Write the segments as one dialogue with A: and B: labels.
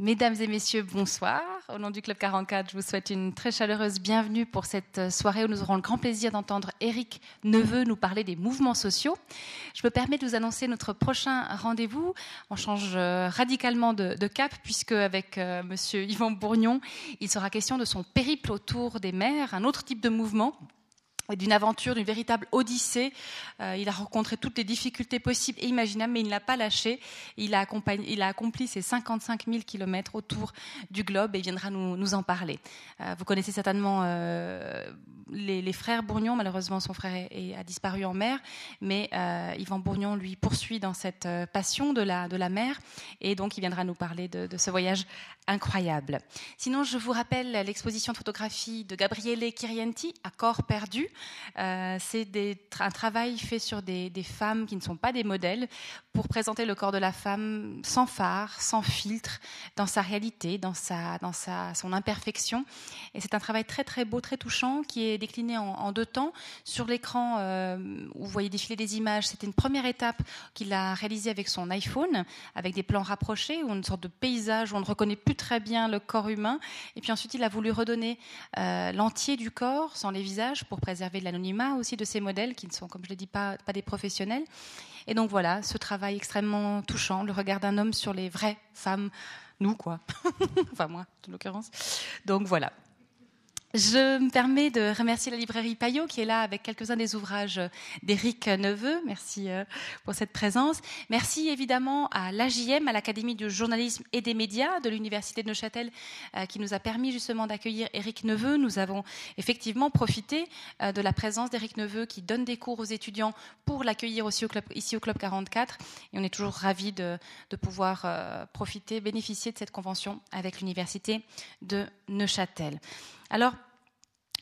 A: Mesdames et messieurs, bonsoir. Au nom du Club 44, je vous souhaite une très chaleureuse bienvenue pour cette soirée où nous aurons le grand plaisir d'entendre Eric Neveu nous parler des mouvements sociaux. Je me permets de vous annoncer notre prochain rendez-vous. On change euh, radicalement de, cap puisque avec euh, Monsieur Yvan Bourgnon, il sera question de son périple autour des mers, un autre type de mouvement d'une aventure, d'une véritable odyssée. Euh, il a rencontré toutes les difficultés possibles et imaginables, mais il ne l'a pas lâché. Il a, il a, accompli ses 55 000 kilomètres autour du globe et viendra nous, en parler. Euh, vous connaissez certainement euh, les, frères Bourgnon. Malheureusement, son frère a disparu en mer, mais Yvan Bourgnon, lui, poursuit dans cette passion de la, mer et donc il viendra nous parler de, de ce voyage incroyable. Sinon, je vous rappelle l'exposition de photographie de Gabriele Kirienti, à corps perdu. Euh, c'est un travail fait sur des, femmes qui ne sont pas des modèles pour présenter le corps de la femme sans phare, sans filtre, dans sa réalité, dans, sa, dans sa, son imperfection. Et c'est un travail très très beau, très touchant, qui est décliné en, deux temps. Sur l'écran euh, vous voyez défiler des images, c'était une première étape qu'il a réalisée avec son iPhone, avec des plans rapprochés, ou une sorte de paysage où on ne reconnaît plus très bien le corps humain. Et puis ensuite, il a voulu redonner euh, l'entier du corps, sans les visages, pour préserver de l'anonymat aussi de ces modèles qui ne sont, comme je l'ai dit, pas, pas des professionnels. Et donc voilà, ce travail extrêmement touchant, le regard d'un homme sur les vraies femmes, nous quoi, enfin moi en l'occurrence. Donc voilà, je me permets de remercier la librairie Payot qui est là avec quelques-uns des ouvrages d'Éric Neveu. Merci euh, pour cette présence. Merci évidemment à l'AJM, à l'Académie du journalisme et des médias de l'Université de Neuchâtel euh, qui nous a permis justement d'accueillir Éric Neveu. Nous avons effectivement profité euh, de la présence d'Éric Neveu qui donne des cours aux étudiants pour l'accueillir aussi ici au Club 44. Et on est toujours ravis de pouvoir profiter, bénéficier de cette convention avec l'Université de Neuchâtel. Alors,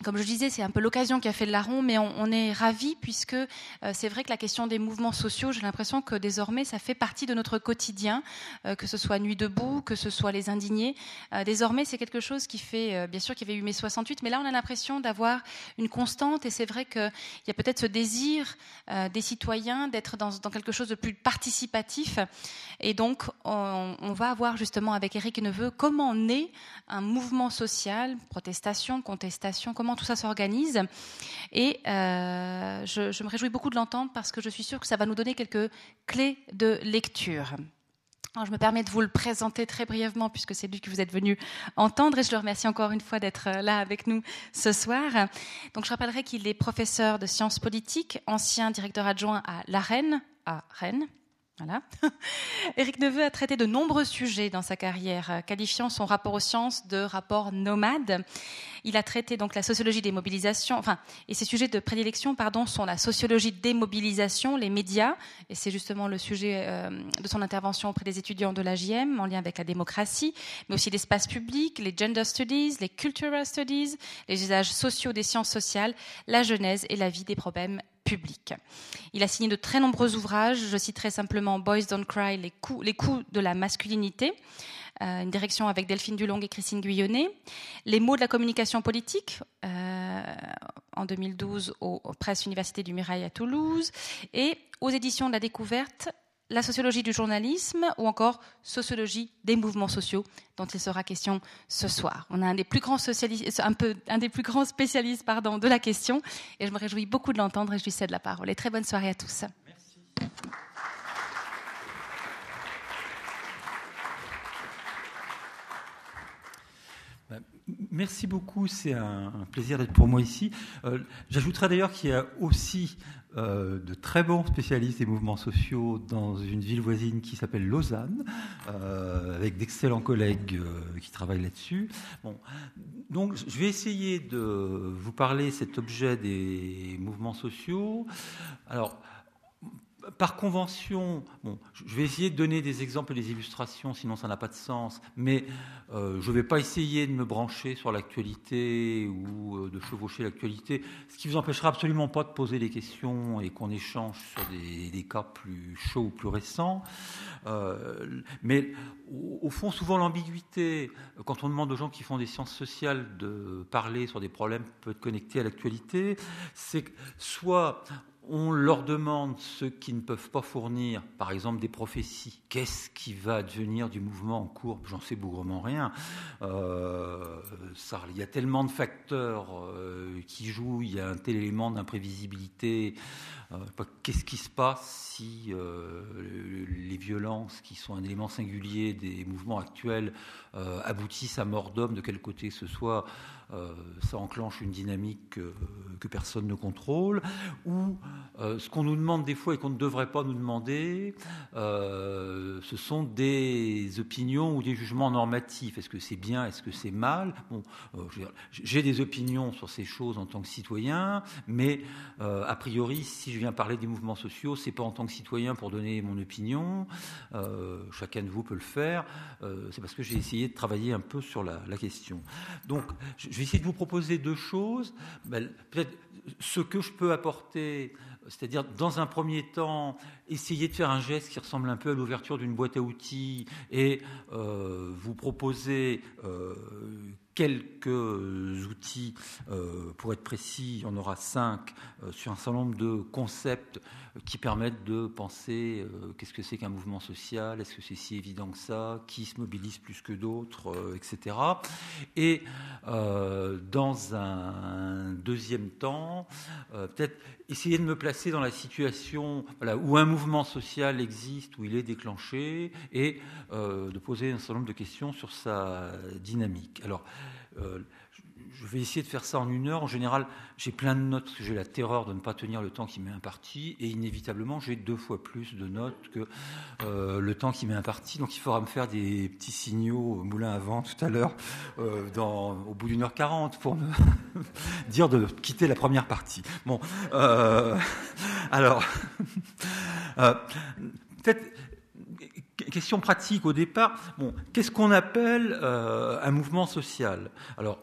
A: comme je disais, c'est un peu l'occasion qui a fait le larron, mais on, est ravis puisque euh, c'est vrai que la question des mouvements sociaux, j'ai l'impression que désormais ça fait partie de notre quotidien, euh, que ce soit Nuit debout, que ce soit les indignés. Euh, désormais, c'est quelque chose qui fait, bien sûr qu'il y avait eu mai 68, mais là on a l'impression d'avoir une constante et c'est vrai qu'il y a peut-être ce désir des citoyens d'être dans, quelque chose de plus participatif. Et donc on, va avoir justement avec Eric Neveu comment naît un mouvement social, protestation, contestation, comment tout ça s'organise. Et euh, je, me réjouis beaucoup de l'entendre parce que je suis sûre que ça va nous donner quelques clés de lecture. je me permets de vous le présenter très brièvement puisque c'est lui que vous êtes venu entendre et je le remercie encore une fois d'être là avec nous ce soir. Donc je rappellerai qu'il est professeur de sciences politiques, ancien directeur adjoint à l'AREN, à Rennes, voilà. Éric Neveu a traité de nombreux sujets dans sa carrière, qualifiant son rapport aux sciences de rapport nomade. Il a traité donc la sociologie des mobilisations, enfin, et ses sujets de prédilection, pardon, sont la sociologie des mobilisations, les médias, et c'est justement le sujet euh, de son intervention auprès des étudiants de l'AJM en lien avec la démocratie, mais aussi l'espace public, les gender studies, les cultural studies, les usages sociaux des sciences sociales, la genèse et la vie des problèmes public. Il a signé de très nombreux ouvrages. Je citerai simplement Boys Don't Cry, les coups, les coups de la masculinité, euh, une direction avec Delphine Dulong et Christine Guyonnet. Les mots de la communication politique, euh, en 2012 aux, aux Presses Université du Mirail à Toulouse. Et aux éditions de la découverte, la sociologie du journalisme ou encore sociologie des mouvements sociaux dont il sera question ce soir. On a un des plus grands, spécialistes pardon, de la question et je me réjouis beaucoup de l'entendre et je lui cède la parole. Et très bonne soirée à tous. Merci.
B: Ben, beaucoup, c'est un, plaisir d'être pour moi ici. Euh, j'ajouterai d'ailleurs qu'il y a aussi euh, de très bons spécialistes des mouvements sociaux dans une ville voisine qui s'appelle Lausanne, euh, avec d'excellents collègues euh, qui travaillent là-dessus. Bon, donc je vais essayer de vous parler cet objet des mouvements sociaux. Alors, par convention, bon, je vais essayer de donner des exemples et des illustrations, sinon ça n'a pas de sens, mais euh, je ne vais pas essayer de me brancher sur l'actualité ou euh, de chevaucher l'actualité, ce qui vous empêchera absolument pas de poser des questions et qu'on échange sur des, cas plus chauds ou plus récents. Euh, mais au, fond, souvent l'ambiguïté, quand on demande aux gens qui font des sciences sociales de parler sur des problèmes peut être connectés à l'actualité, c'est que soit on leur demande ce qu'ils ne peuvent pas fournir, par exemple des prophéties. Qu'est-ce qui va devenir du mouvement en cours? J'en sais bougrement rien. Euh, il y a tellement de facteurs euh, qui jouent, il y a un tel élément d'imprévisibilité. Euh, qu'est-ce qui se passe si les violences, qui sont un élément singulier des mouvements actuels, aboutissent à mort d'homme de quel côté ce soit euh, ça enclenche une dynamique que personne ne contrôle, ou euh, ce qu'on nous demande des fois et qu'on ne devrait pas nous demander, euh, ce sont des opinions ou des jugements normatifs. Est-ce que c'est bien, est-ce que c'est mal? Bon, J'ai des opinions sur ces choses en tant que citoyen, mais a priori, si je viens parler des mouvements sociaux, c'est pas en tant que citoyen pour donner mon opinion. chacun de vous peut le faire. c'est parce que j'ai essayé de travailler un peu sur la, question. Donc, je, vais essayer de vous proposer deux choses. Peut-être ce que je peux apporter, c'est-à-dire dans un premier temps, essayer de faire un geste qui ressemble un peu à l'ouverture d'une boîte à outils et euh, vous proposer euh, quelques outils, euh, pour être précis, il y en aura cinq, sur un certain nombre de concepts qui permettent de penser euh, qu'est-ce que c'est qu'un mouvement social, est-ce que c'est si évident que ça, qui se mobilise plus que d'autres, euh, etc. Et euh, dans un deuxième temps, peut-être essayer de me placer dans la situation où un mouvement social existe, où il est déclenché, et de poser un certain nombre de questions sur sa dynamique. Alors, je vais essayer de faire ça en une heure. En général, j'ai plein de notes parce que j'ai la terreur de ne pas tenir le temps qui m'est imparti. Et inévitablement, j'ai deux fois plus de notes que euh, le temps qui m'est imparti. Donc il faudra me faire des petits signaux moulin à vent tout à l'heure, euh, au bout d'une heure quarante, pour me dire de quitter la première partie. Bon, euh, alors, peut-être question pratique au départ. Bon, qu'est-ce qu'on appelle un mouvement social? Alors,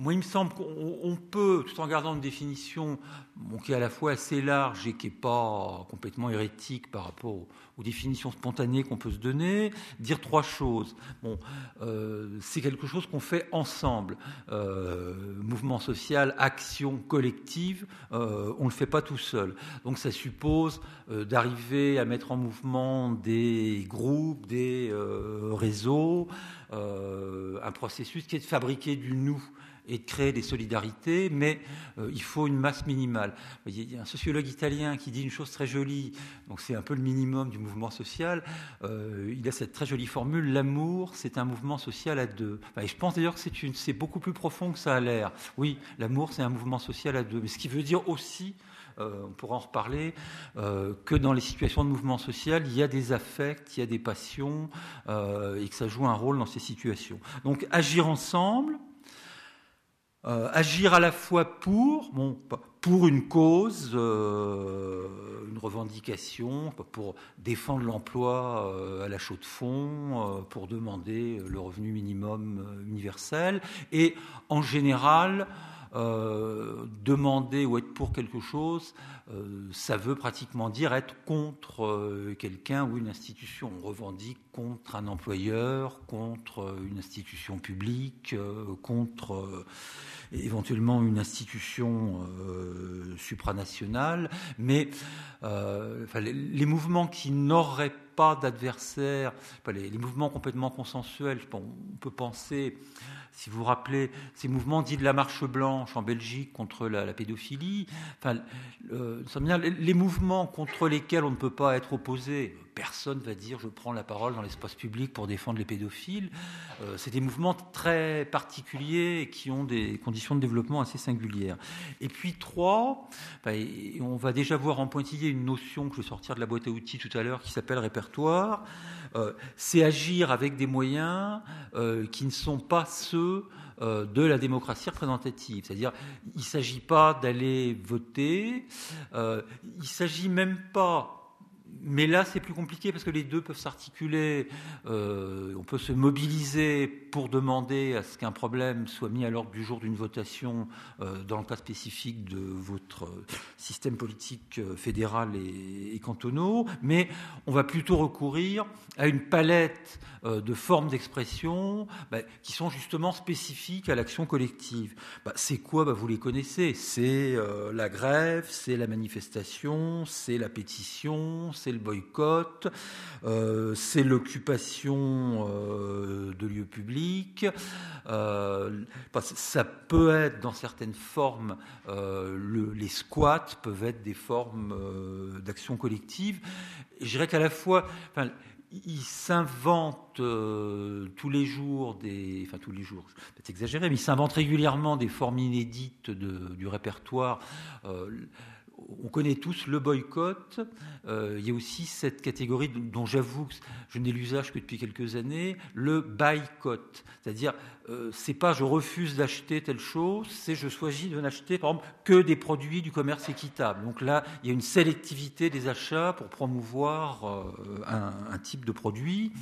B: moi, il me semble qu'on peut, tout en gardant une définition qui est à la fois assez large et qui n'est pas complètement hérétique par rapport aux, définitions spontanées qu'on peut se donner, dire trois choses. Bon, euh, c'est quelque chose qu'on fait ensemble. Euh, mouvement social, action collective, euh, on ne le fait pas tout seul. Donc ça suppose d'arriver à mettre en mouvement des groupes, des réseaux, un processus qui est de fabriquer du nous et de créer des solidarités, mais euh, il faut une masse minimale. Il y a un sociologue italien qui dit une chose très jolie, donc c'est un peu le minimum du mouvement social. Euh, il a cette très jolie formule l'amour, c'est un mouvement social à deux. et je pense d'ailleurs que c'est beaucoup plus profond que ça a l'air. Oui, l'amour, c'est un mouvement social à deux. Mais ce qui veut dire aussi euh, on pourra en reparler, que dans les situations de mouvement social, il y a des affects, il y a des passions, et que ça joue un rôle dans ces situations. Donc agir ensemble, euh, agir à la fois pour, une cause, euh, une revendication, pour défendre l'emploi euh, à la chaux de fond, pour demander le revenu minimum universel, et en général, demander ou être pour quelque chose, ça veut pratiquement dire être contre quelqu'un ou une institution. On revendique contre un employeur, contre une institution publique, contre éventuellement une institution euh, supranationale, mais euh, les, mouvements qui n'auraient pas d'adversaires, les, les, mouvements complètement consensuels, on peut penser si vous vous rappelez, ces mouvements dits de la marche blanche en Belgique contre la, pédophilie, enfin, euh, les mouvements contre lesquels on ne peut pas être opposé, personne va dire je prends la parole dans l'espace public pour défendre les pédophiles. Euh, c'est des mouvements très particuliers et qui ont des conditions de développement assez singulières. Et puis trois, on va déjà voir en pointillé une notion que je vais sortir de la boîte à outils tout à l'heure qui s'appelle répertoire. Euh, c'est agir avec des moyens euh, qui ne sont pas ceux de la démocratie représentative. C'est-à-dire, il ne s'agit pas d'aller voter, il ne s'agit même pas mais là, c'est plus compliqué parce que les deux peuvent s'articuler. on peut se mobiliser pour demander à ce qu'un problème soit mis à l'ordre du jour d'une votation dans le cas spécifique de votre système politique fédéral et, et cantonaux, mais on va plutôt recourir à une palette de formes d'expression bah, qui sont justement spécifiques à l'action collective. Bah, c'est quoi? Bah, Vous les connaissez. C'est la grève, c'est la manifestation, c'est la pétition, c'est le boycott, euh, c'est l'occupation euh, de lieux publics. Euh, ça peut être dans certaines formes, les squats peuvent être des formes d'action collective. je dirais qu'à la fois, enfin, il s'invente tous les jours des, enfin tous les jours, c'est exagéré, mais il s'invente régulièrement des formes inédites du répertoire on connaît tous le boycott. Euh, il y a aussi cette catégorie dont j'avoue que je n'ai l'usage que depuis quelques années, le boycott. C'est-à-dire, euh, c'est pas je refuse d'acheter telle chose, c'est je choisis de n'acheter, par exemple, que des produits du commerce équitable. Donc là, il y a une sélectivité des achats pour promouvoir euh, un, type de produit.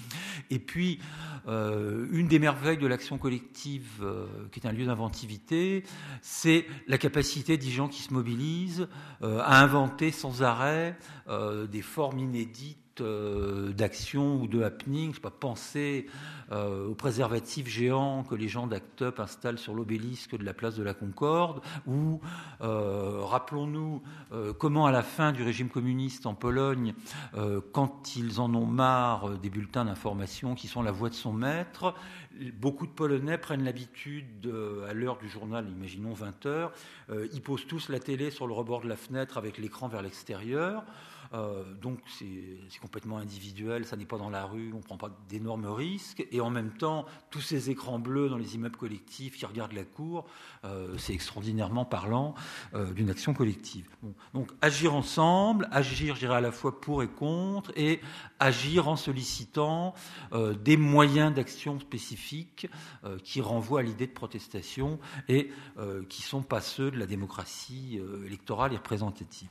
B: Et puis, une des merveilles de l'action collective, qui est un lieu d'inventivité, c'est la capacité des gens qui se mobilisent euh, à inventer sans arrêt euh, des formes inédites euh, d'action ou de happening. Je pas penser aux préservatifs géants que les gens d'Act Up installent sur l'obélisque de la place de la Concorde, ou rappelons-nous comment à la fin du régime communiste en Pologne, quand ils en ont marre des bulletins d'information qui sont la voix de son maître, beaucoup de Polonais prennent l'habitude, à l'heure du journal, imaginons 20 heures, euh, ils posent tous la télé sur le rebord de la fenêtre avec l'écran vers l'extérieur. Euh, donc c'est complètement individuel, ça n'est pas dans la rue, on ne prend pas d'énormes risques. Et en même temps, tous ces écrans bleus dans les immeubles collectifs qui regardent la cour, euh, c'est extraordinairement parlant d'une action collective. donc agir ensemble, agir, je à la fois pour et contre, et agir en sollicitant des moyens d'action spécifiques qui renvoient à l'idée de protestation et qui ne sont pas ceux de la démocratie euh, électorale et représentative.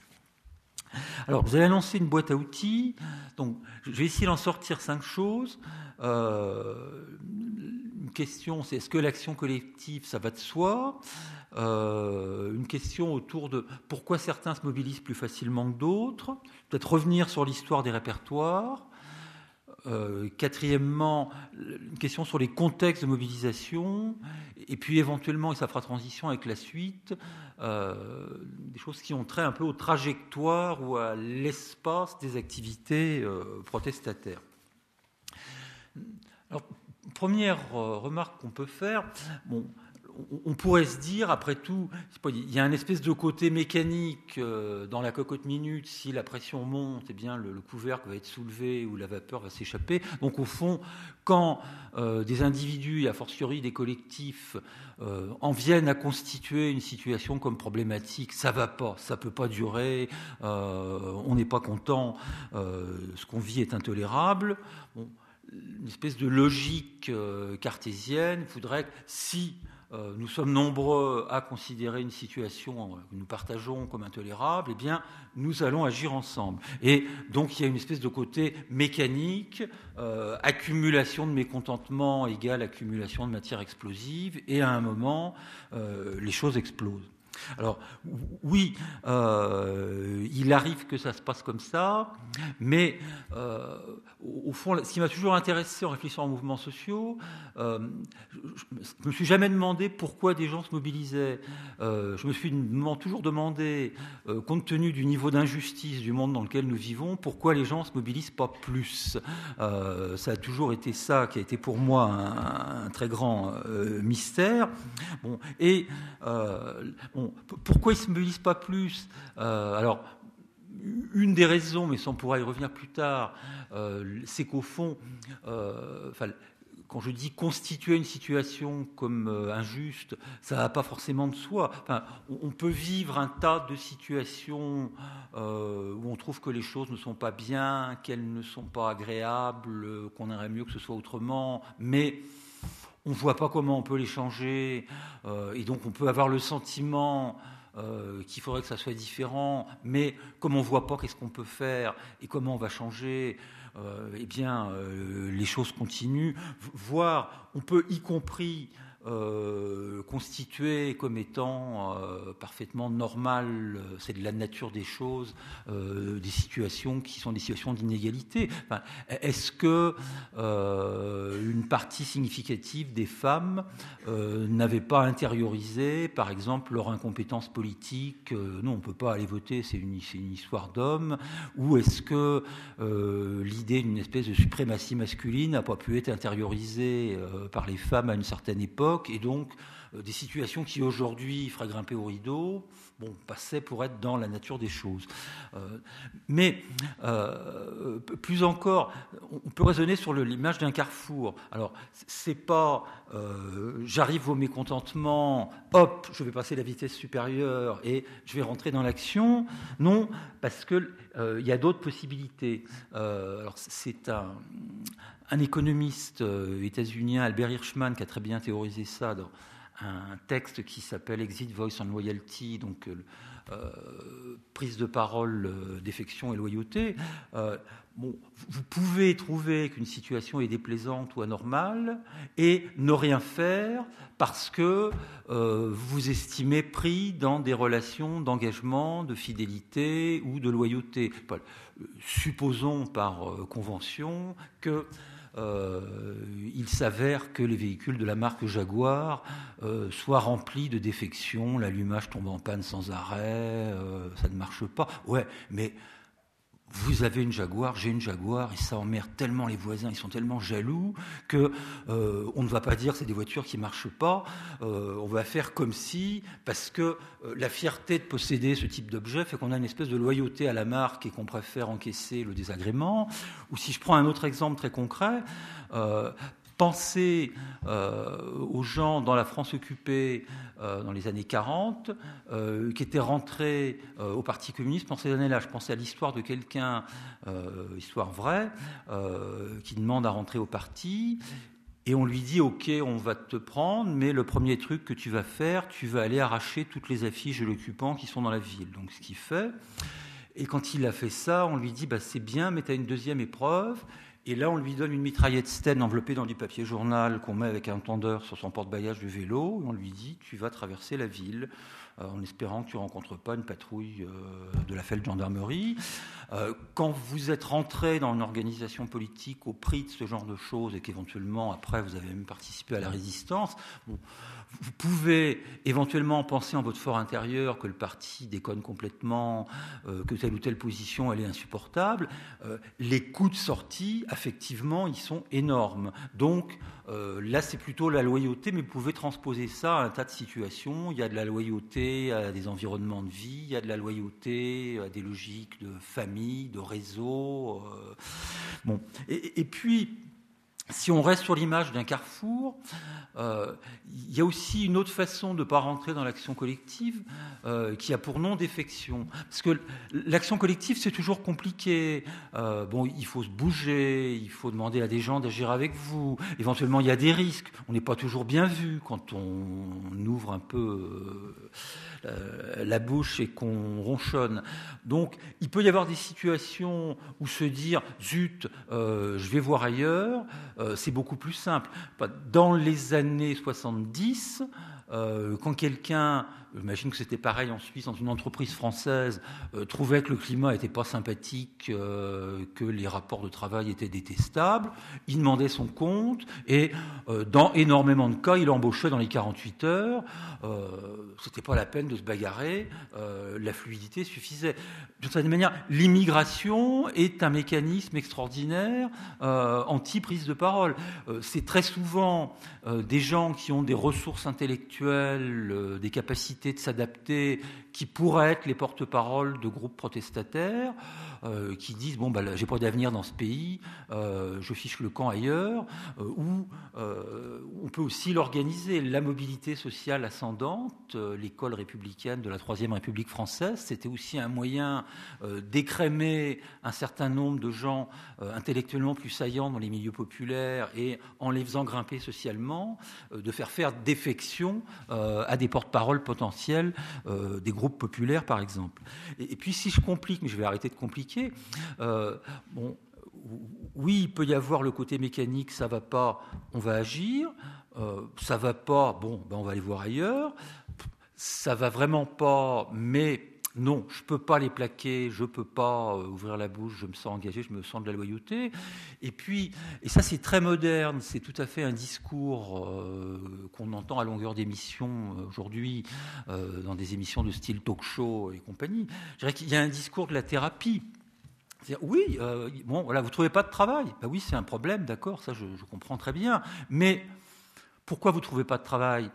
B: Alors, vous avez annoncé une boîte à outils. Je vais essayer d'en sortir cinq choses. Euh, une question, c'est est-ce que l'action collective, ça va de soi? Euh, Une question autour de pourquoi certains se mobilisent plus facilement que d'autres. Peut-être revenir sur l'histoire des répertoires. Euh, quatrièmement, une question sur les contextes de mobilisation, et puis éventuellement, et ça fera transition avec la suite, euh, des choses qui ont trait un peu aux trajectoires ou à l'espace des activités euh, protestataires. Alors, première remarque qu'on peut faire, bon, on pourrait se dire, après tout, il y a un espèce de côté mécanique euh, dans la cocotte minute. Si la pression monte, eh bien, le, couvercle va être soulevé ou la vapeur va s'échapper. Donc, au fond, quand euh, des individus, et a fortiori des collectifs, euh, en viennent à constituer une situation comme problématique, ça va pas, ça peut pas durer, on n'est pas content, ce qu'on vit est intolérable. une espèce de logique cartésienne voudrait que si nous sommes nombreux à considérer une situation que nous partageons comme intolérable, eh bien, nous allons agir ensemble. Et donc, il y a une espèce de côté mécanique, euh, accumulation de mécontentement égale accumulation de matière explosive, et à un moment, euh, les choses explosent. Alors oui, euh, il arrive que ça se passe comme ça, mais euh, au fond, ce qui m'a toujours intéressé en réfléchissant aux mouvements sociaux, euh, je ne me suis jamais demandé pourquoi des gens se mobilisaient. je me suis toujours demandé, compte tenu du niveau d'injustice du monde dans lequel nous vivons, pourquoi les gens ne se mobilisent pas plus. ça a toujours été ça qui a été pour moi un, très grand mystère. Et pourquoi ils ne se mobilisent pas plus? Euh, Alors, une des raisons, mais ça on pourra y revenir plus tard, euh, c'est qu'au fond, euh, quand je dis constituer une situation comme injuste, ça va pas forcément de soi. on peut vivre un tas de situations où on trouve que les choses ne sont pas bien, qu'elles ne sont pas agréables, qu'on aimerait mieux que ce soit autrement, mais on ne voit pas comment on peut les changer, euh, et donc on peut avoir le sentiment qu'il faudrait que ça soit différent, mais comme on ne voit pas qu'est-ce qu'on peut faire et comment on va changer, eh bien, les choses continuent. Voire, on peut y compris euh, constitué comme étant euh, parfaitement normal, euh, c'est de la nature des choses, des situations qui sont des situations d'inégalité. Est-ce que une partie significative des femmes n'avait pas intériorisé, par exemple, leur incompétence politique Non, on ne peut pas aller voter, c'est une, une, histoire d'hommes. Ou est-ce que l'idée d'une espèce de suprématie masculine n'a pas pu être intériorisée par les femmes à une certaine époque? Et donc euh, des situations qui aujourd'hui feraient grimper au rideau, bon, passaient pour être dans la nature des choses. Euh, mais euh, plus encore, on peut raisonner sur l'image d'un carrefour. Alors, c'est pas j'arrive au mécontentement, hop, je vais passer la vitesse supérieure et je vais rentrer dans l'action. Non, parce que il y a d'autres possibilités. alors, c'est un un économiste euh, états-unien, Albert Hirschman, qui a très bien théorisé ça dans un texte qui s'appelle Exit Voice and Loyalty, donc euh, euh, prise de parole, défection et loyauté. bon, vous pouvez trouver qu'une situation est déplaisante ou anormale et ne rien faire parce que vous estimez pris dans des relations d'engagement, de fidélité ou de loyauté. Supposons par convention que il s'avère que les véhicules de la marque Jaguar euh, soient remplis de défections, l'allumage tombe en panne sans arrêt, euh, ça ne marche pas. Ouais, mais vous avez une Jaguar, j'ai une Jaguar, et ça emmerde tellement les voisins, ils sont tellement jaloux que euh, on ne va pas dire c'est des voitures qui marchent pas. Euh, on va faire comme si, parce que euh, la fierté de posséder ce type d'objet fait qu'on a une espèce de loyauté à la marque et qu'on préfère encaisser le désagrément. Ou si je prends un autre exemple très concret, Pensez euh, aux gens dans la France occupée euh, dans les années 40 euh, qui étaient rentrés au Parti communiste pendant ces années-là. Je pensais à l'histoire de quelqu'un, histoire vraie, qui demande à rentrer au parti. Et on lui dit, OK, on va te prendre, mais le premier truc que tu vas faire, tu vas aller arracher toutes les affiches de l'occupant qui sont dans la ville. Donc ce qu'il fait. Et quand il a fait ça, on lui dit, bah, c'est bien, mais tu as une deuxième épreuve. Et là, on lui donne une mitraillette Sten enveloppée dans du papier journal qu'on met avec un tendeur sur son porte-bagages du vélo. Et on lui dit Tu vas traverser la ville euh, en espérant que tu ne rencontres pas une patrouille euh, de la de gendarmerie. Euh, quand vous êtes rentré dans une organisation politique au prix de ce genre de choses et qu'éventuellement, après, vous avez même participé à la résistance, bon, vous pouvez éventuellement penser en votre fort intérieur que le parti déconne complètement, euh, que telle ou telle position elle est insupportable. Euh, les coûts de sortie, effectivement, ils sont énormes. Donc euh, là, c'est plutôt la loyauté, mais vous pouvez transposer ça à un tas de situations. Il y a de la loyauté à des environnements de vie, il y a de la loyauté à des logiques de famille, de réseau. bon, et, et puis si on reste sur l'image d'un carrefour, euh, il y a aussi une autre façon de ne pas rentrer dans l'action collective euh, qui a pour nom défection. Parce que l'action collective, c'est toujours compliqué. Euh, bon, il faut se bouger, il faut demander à des gens d'agir avec vous. Éventuellement, il y a des risques. On n'est pas toujours bien vu quand on ouvre un peu la bouche et qu'on ronchonne. Donc, il peut y avoir des situations où se dire zut, je vais voir ailleurs, euh, c'est beaucoup plus simple. Dans les années 70, quand quelqu'un j'imagine que c'était pareil en Suisse, dans une entreprise française, euh, trouvait que le climat n'était pas sympathique, euh, que les rapports de travail étaient détestables, il demandait son compte, et euh, dans énormément de cas, il embauchait dans les 48 heures, c'était pas la peine de se bagarrer, la fluidité suffisait. D'une certaine manière, l'immigration est un mécanisme extraordinaire anti-prise de parole. C'est très souvent des gens qui ont des ressources intellectuelles, des capacités de s'adapter, qui pourraient être les porte-paroles de groupes protestataires, euh, qui disent bon, bah, j'ai pas d'avenir dans ce pays, euh, je fiche le camp ailleurs, euh, ou on peut aussi l'organiser. La mobilité sociale ascendante, l'école républicaine de la Troisième République française, c'était aussi un moyen d'écrémer un certain nombre de gens intellectuellement plus saillants dans les milieux populaires et en les faisant grimper socialement, de faire faire défection à des porte-paroles potentiels des groupes populaires, par exemple. Et, puis, si je complique, mais je vais arrêter de compliquer, bon, oui, il peut y avoir le côté mécanique, ça va pas, on va agir. Euh, ça va pas, bon, ben on va aller voir ailleurs. Ça va vraiment pas, mais non, je peux pas les plaquer, je peux pas euh, ouvrir la bouche, je me sens engagé, je me sens de la loyauté. Et puis, et ça c'est très moderne, c'est tout à fait un discours euh, qu'on entend à longueur d'émissions aujourd'hui, dans des émissions de style talk-show et compagnie. Je dirais qu'il y a un discours de la thérapie oui, euh, bon, voilà, vous trouvez pas de travail ben Oui, c'est un problème, d'accord, ça je, comprends très bien. Mais pourquoi vous trouvez pas de travail?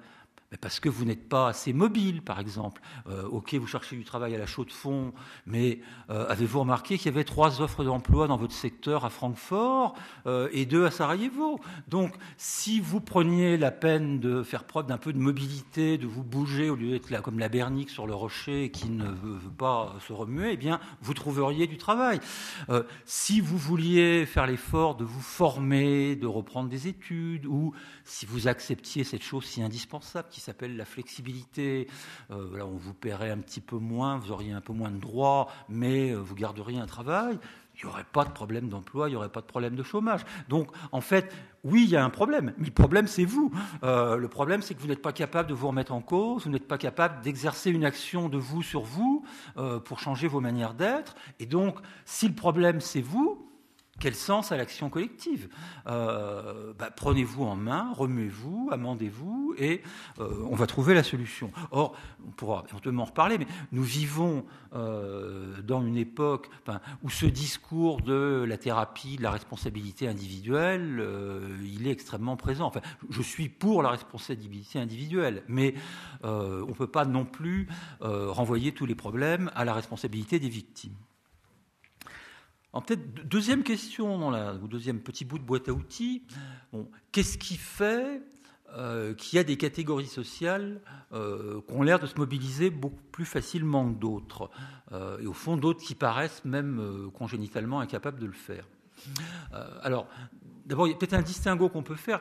B: Parce que vous n'êtes pas assez mobile, par exemple. Euh, ok, vous cherchez du travail à la chaux de fond, mais euh, avez-vous remarqué qu'il y avait trois offres d'emploi dans votre secteur à Francfort euh, et deux à Sarajevo? Donc, si vous preniez la peine de faire preuve d'un peu de mobilité, de vous bouger au lieu d'être là comme la bernique sur le rocher qui ne veut, pas se remuer, eh bien, vous trouveriez du travail. si vous vouliez faire l'effort de vous former, de reprendre des études, ou si vous acceptiez cette chose si indispensable s'appelle la flexibilité. Euh, on vous paierait un petit peu moins, vous auriez un peu moins de droits, mais euh, vous garderiez un travail. Il n'y aurait pas de problème d'emploi, il n'y aurait pas de problème de chômage. Donc, en fait, oui, il y a un problème, mais le problème, c'est vous. Euh, le problème, c'est que vous n'êtes pas capable de vous remettre en cause, vous n'êtes pas capable d'exercer une action de vous sur vous pour changer vos manières d'être. Et donc, si le problème, c'est vous, quel sens à l'action collective? Euh, bah, Prenez-vous en main, remuez-vous, amendez-vous, et euh, on va trouver la solution. Or, on pourra éventuellement en reparler, mais nous vivons euh, dans une époque où ce discours de la thérapie, de la responsabilité individuelle, il est extrêmement présent. Enfin, je suis pour la responsabilité individuelle, mais on ne peut pas non plus renvoyer tous les problèmes à la responsabilité des victimes peut-être deuxième question, ou deuxième petit bout de boîte à outils. Qu'est-ce qui fait euh, qu'il y a des catégories sociales euh, qui ont l'air de se mobiliser beaucoup plus facilement que d'autres, euh, et au fond d'autres qui paraissent même congénitalement incapables de le faire? alors, d'abord, il y a peut-être un distinguo qu'on peut faire.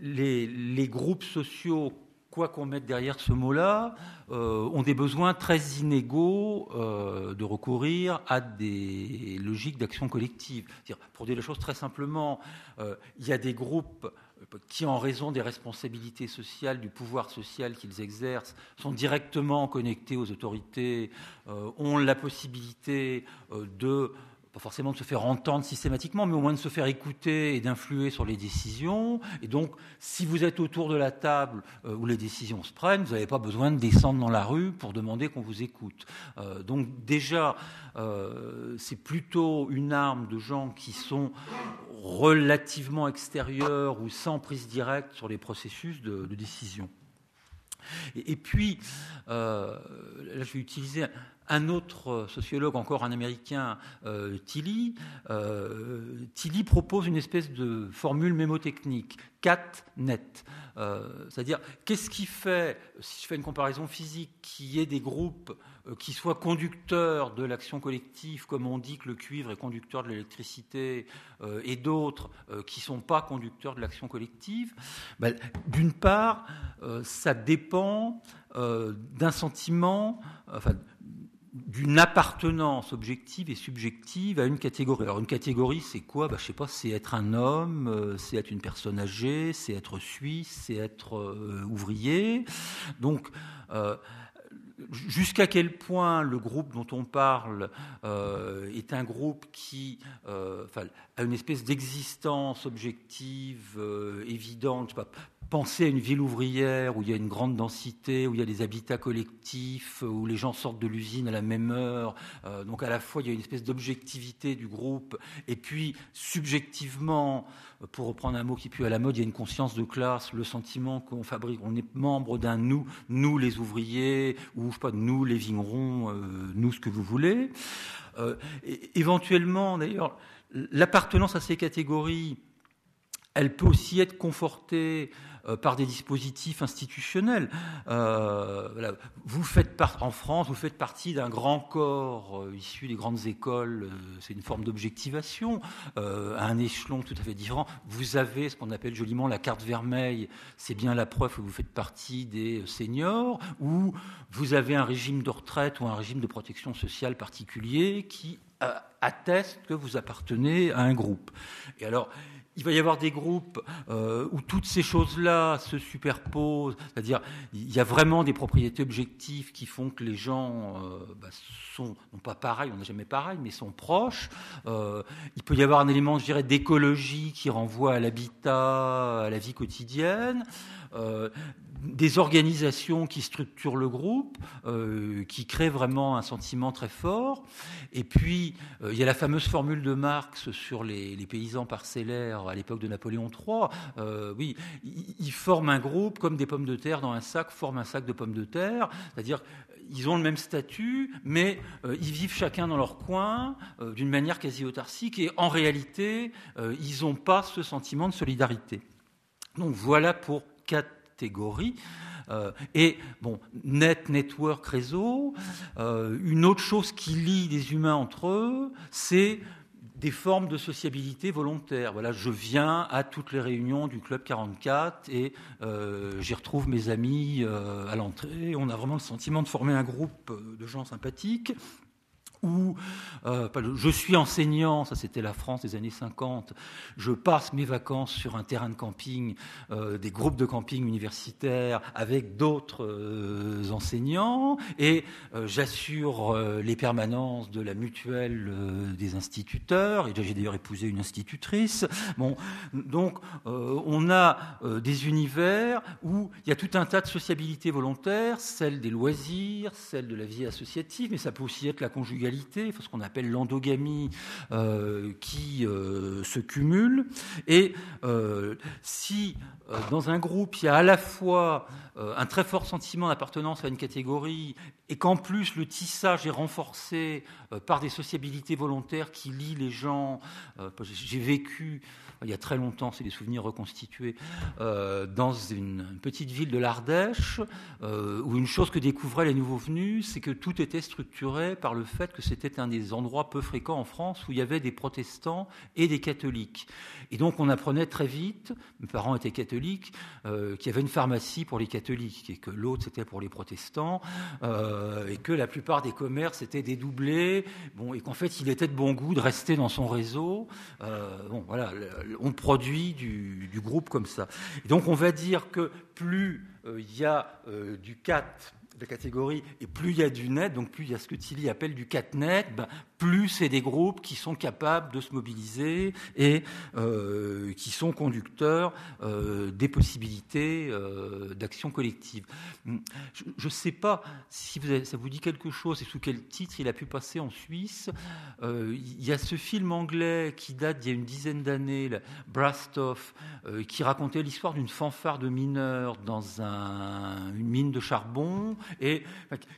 B: les, groupes sociaux quoi qu'on mette derrière ce mot-là, euh, ont des besoins très inégaux euh, de recourir à des logiques d'action collective. Pour dire les choses très simplement, euh, il y a des groupes qui, en raison des responsabilités sociales, du pouvoir social qu'ils exercent, sont directement connectés aux autorités, ont la possibilité de forcément de se faire entendre systématiquement, mais au moins de se faire écouter et d'influer sur les décisions. Et donc, si vous êtes autour de la table euh, où les décisions se prennent, vous n'avez pas besoin de descendre dans la rue pour demander qu'on vous écoute. Euh, donc déjà, euh, c'est plutôt une arme de gens qui sont relativement extérieurs ou sans prise directe sur les processus de, décision. Et, puis, là, je vais utiliser un autre sociologue, encore un américain, euh, Tilly, euh, Tilly propose une espèce de formule mémotechnique, CAT-NET. Euh, c'est-à-dire, qu'est-ce qui fait, si je fais une comparaison physique, qu'il y ait des groupes qui soient conducteurs de l'action collective, comme on dit que le cuivre est conducteur de l'électricité, et d'autres qui ne sont pas conducteurs de l'action collective ben, D'une part, ça dépend d'un sentiment, enfin, d'une appartenance objective et subjective à une catégorie. Alors une catégorie, c'est quoi? Bah, Je sais pas, c'est être un homme, euh, c'est être une personne âgée, c'est être suisse, c'est être euh, ouvrier. Donc, euh, jusqu'à quel point le groupe dont on parle est un groupe qui a une espèce d'existence objective évidente, je sais pas, penser à une ville ouvrière où il y a une grande densité, où il y a des habitats collectifs, où les gens sortent de l'usine à la même heure. Euh, donc à la fois, il y a une espèce d'objectivité du groupe, et puis subjectivement, pour reprendre un mot qui pue à la mode, il y a une conscience de classe, le sentiment qu'on fabrique, on est membre d'un nous, nous les ouvriers, ou je sais pas, nous les vignerons, euh, nous ce que vous voulez. Euh, éventuellement, d'ailleurs, l'appartenance à ces catégories elle peut aussi être confortée par des dispositifs institutionnels. Euh, vous faites en France, vous faites partie d'un grand corps euh, issu des grandes écoles. c'est une forme d'objectivation un échelon tout à fait différent. Vous avez ce qu'on appelle joliment la carte vermeille. C'est bien la preuve que vous faites partie des seniors ou vous avez un régime de retraite ou un régime de protection sociale particulier qui atteste que vous appartenez à un groupe. Et alors, il va y avoir des groupes euh, où toutes ces choses-là se superposent, c'est-à-dire il y a vraiment des propriétés objectives qui font que les gens euh, bah, sont, non pas pareils, on n'a jamais pareil, mais sont proches. Euh, il peut y avoir un élément, je dirais, d'écologie qui renvoie à l'habitat, à la vie quotidienne des organisations qui structurent le groupe, euh, qui créent vraiment un sentiment très fort. Et puis, euh, il y a la fameuse formule de Marx sur les, paysans parcellaires à l'époque de Napoléon III. Euh, oui, ils, forment un groupe comme des pommes de terre dans un sac forment un sac de pommes de terre, c'est-à-dire ils ont le même statut, mais ils vivent chacun dans leur coin d'une manière quasi autarcique, et en réalité, ils n'ont pas ce sentiment de solidarité. Donc voilà pour quatre catégorie. Euh, et bon, net, network, réseau. Euh, une autre chose qui lie les humains entre eux, c'est des formes de sociabilité volontaire. Voilà, je viens à toutes les réunions du Club 44 et euh, j'y retrouve mes amis à l'entrée. On a vraiment le sentiment de former un groupe de gens sympathiques où euh, je suis enseignant, ça c'était la France des années 50, je passe mes vacances sur un terrain de camping, euh, des groupes de camping universitaires avec d'autres euh, enseignants, et j'assure les permanences de la mutuelle des instituteurs, et j'ai d'ailleurs épousé une institutrice. Bon, donc on a des univers où il y a tout un tas de sociabilités volontaires, celle des loisirs, celle de la vie associative, mais ça peut aussi être la ce qu'on appelle l'endogamie euh, qui euh, se cumule. Et euh, si dans un groupe, il y a à la fois un très fort sentiment d'appartenance à une catégorie et qu'en plus le tissage est renforcé par des sociabilités volontaires qui lient les gens, j'ai vécu il y a très longtemps, c'est des souvenirs reconstitués, euh, dans une petite ville de l'Ardèche, euh, où une chose que découvraient les nouveaux venus, c'est que tout était structuré par le fait que c'était un des endroits peu fréquents en France où il y avait des protestants et des catholiques. Et donc on apprenait très vite, mes parents étaient catholiques, euh, qu'il y avait une pharmacie pour les catholiques et que l'autre c'était pour les protestants, et que la plupart des commerces étaient dédoublés, bon, et qu'en fait il était de bon goût de rester dans son réseau. bon, voilà, on produit du, groupe comme ça. donc on va dire que plus euh, il y a euh, du 4 de catégorie, et plus il y a du net, donc plus il y a ce que Tilly appelle du catnet, ben, plus c'est des groupes qui sont capables de se mobiliser et euh, qui sont conducteurs euh, des possibilités euh, d'action collective. Je ne sais pas si ça vous dit quelque chose et sous quel titre il a pu passer en Suisse. il y a ce film anglais qui date d'il y a une dizaine d'années, Brastoff, qui racontait l'histoire d'une fanfare de mineurs dans un, une mine de charbon et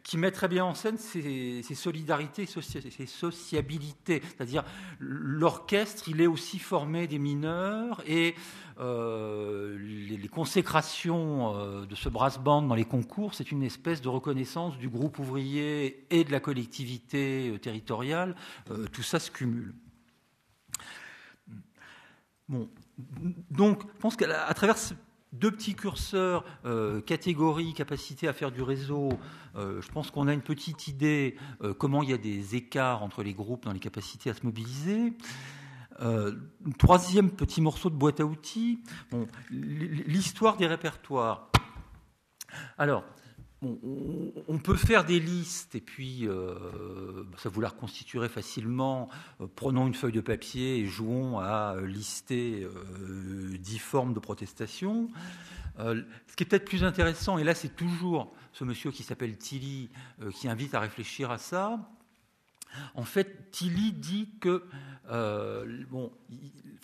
B: qui met très bien en scène ces, solidarités, ces, C'est-à-dire, l'orchestre, il est aussi formé des mineurs et euh, les, consécrations euh, de ce brass band dans les concours, c'est une espèce de reconnaissance du groupe ouvrier et de la collectivité euh, territoriale. tout ça se cumule. Bon, donc, je pense qu'à travers deux petits curseurs, euh, catégorie, capacité à faire du réseau. Euh, je pense qu'on a une petite idée euh, comment il y a des écarts entre les groupes dans les capacités à se mobiliser. troisième petit morceau de boîte à outils, l'histoire des répertoires. Alors, on, peut faire des listes et puis euh, ça vous la reconstituerez facilement. Euh, prenons une feuille de papier et jouons à lister euh, dix formes de protestation. ce qui est peut-être plus intéressant, et là c'est toujours ce monsieur qui s'appelle Tilly qui invite à réfléchir à ça. En fait, Tilly dit que bon,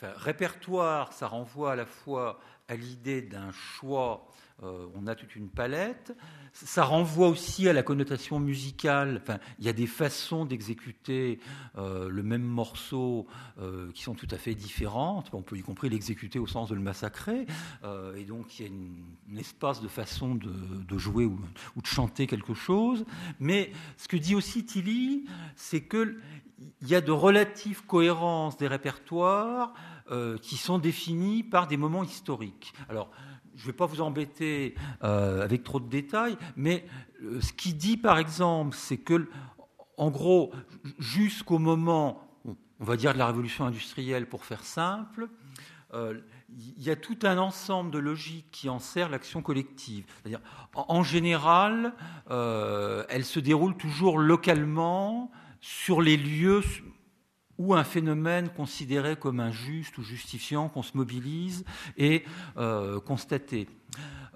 B: répertoire, ça renvoie à la fois à l'idée d'un choix on a toute une palette. Ça renvoie aussi à la connotation musicale. Enfin, il y a des façons d'exécuter euh, le même morceau euh, qui sont tout à fait différentes. On peut y compris l'exécuter au sens de le massacrer. et donc, il y a un espace de façon de, jouer ou, de chanter quelque chose. Mais ce que dit aussi Tilly, c'est qu'il y a de relatives cohérences des répertoires qui sont définis par des moments historiques. Alors, je ne vais pas vous embêter euh, avec trop de détails, mais euh, ce qui dit, par exemple, c'est que, en gros, jusqu'au moment, on va dire de la révolution industrielle pour faire simple, euh, il y a tout un ensemble de logiques qui en sert l'action collective. C'est-à-dire, en, général, elle se déroule toujours localement sur les lieux ou un phénomène considéré comme injuste ou justifiant qu'on se mobilise et euh.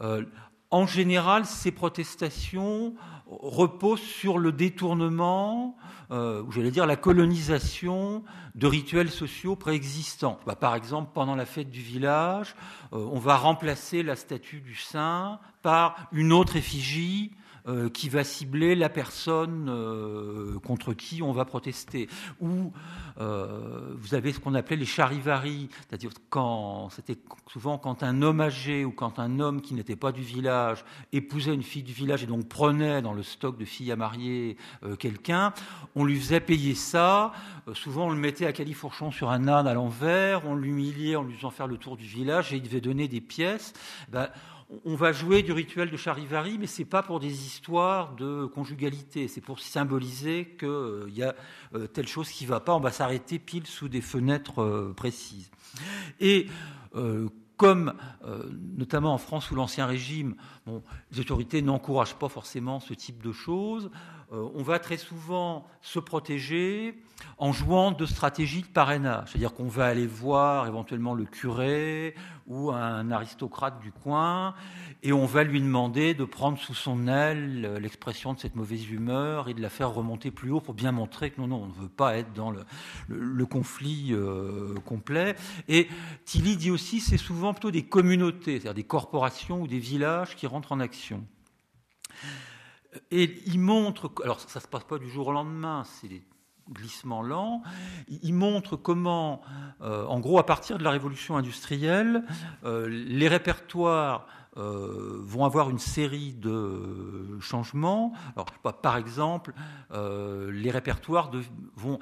B: Euh, en général, ces protestations reposent sur le détournement, euh, ou j'allais dire la colonisation de rituels sociaux préexistants. Bah, par exemple, pendant la fête du village, on va remplacer la statue du saint par une autre effigie euh, qui va cibler la personne euh, contre qui on va protester. Ou euh, vous avez ce qu'on appelait les charivaris, c'est-à-dire quand c'était souvent quand un homme âgé ou quand un homme qui n'était pas du village épousait une fille du village et donc prenait dans le stock de filles à marier quelqu'un, on lui faisait payer ça. souvent on le mettait à califourchon sur un âne à l'envers, on l'humiliait en lui faisant faire le tour du village et il devait donner des pièces. Ben, on va jouer du rituel de Charivari, mais ce n'est pas pour des histoires de conjugalité, c'est pour symboliser qu'il euh, y a euh, telle chose qui ne va pas, on va s'arrêter pile sous des fenêtres euh, précises. Et comme notamment en France sous l'Ancien Régime, les autorités n'encouragent pas forcément ce type de choses, on va très souvent se protéger en jouant de stratégies de parrainage. C'est-à-dire qu'on va aller voir éventuellement le curé ou un aristocrate du coin et on va lui demander de prendre sous son aile l'expression de cette mauvaise humeur et de la faire remonter plus haut pour bien montrer que non, non, on ne veut pas être dans le, conflit euh, complet. Et Tilly dit aussi c'est souvent plutôt des communautés, c'est-à-dire des corporations ou des villages qui rentrent en action. Et il montre, alors ça ne se passe pas du jour au lendemain, c'est glissement lent. Il montre comment, euh, en gros, à partir de la révolution industrielle, euh, les répertoires euh, vont avoir une série de changements. Par exemple, euh, les répertoires vont,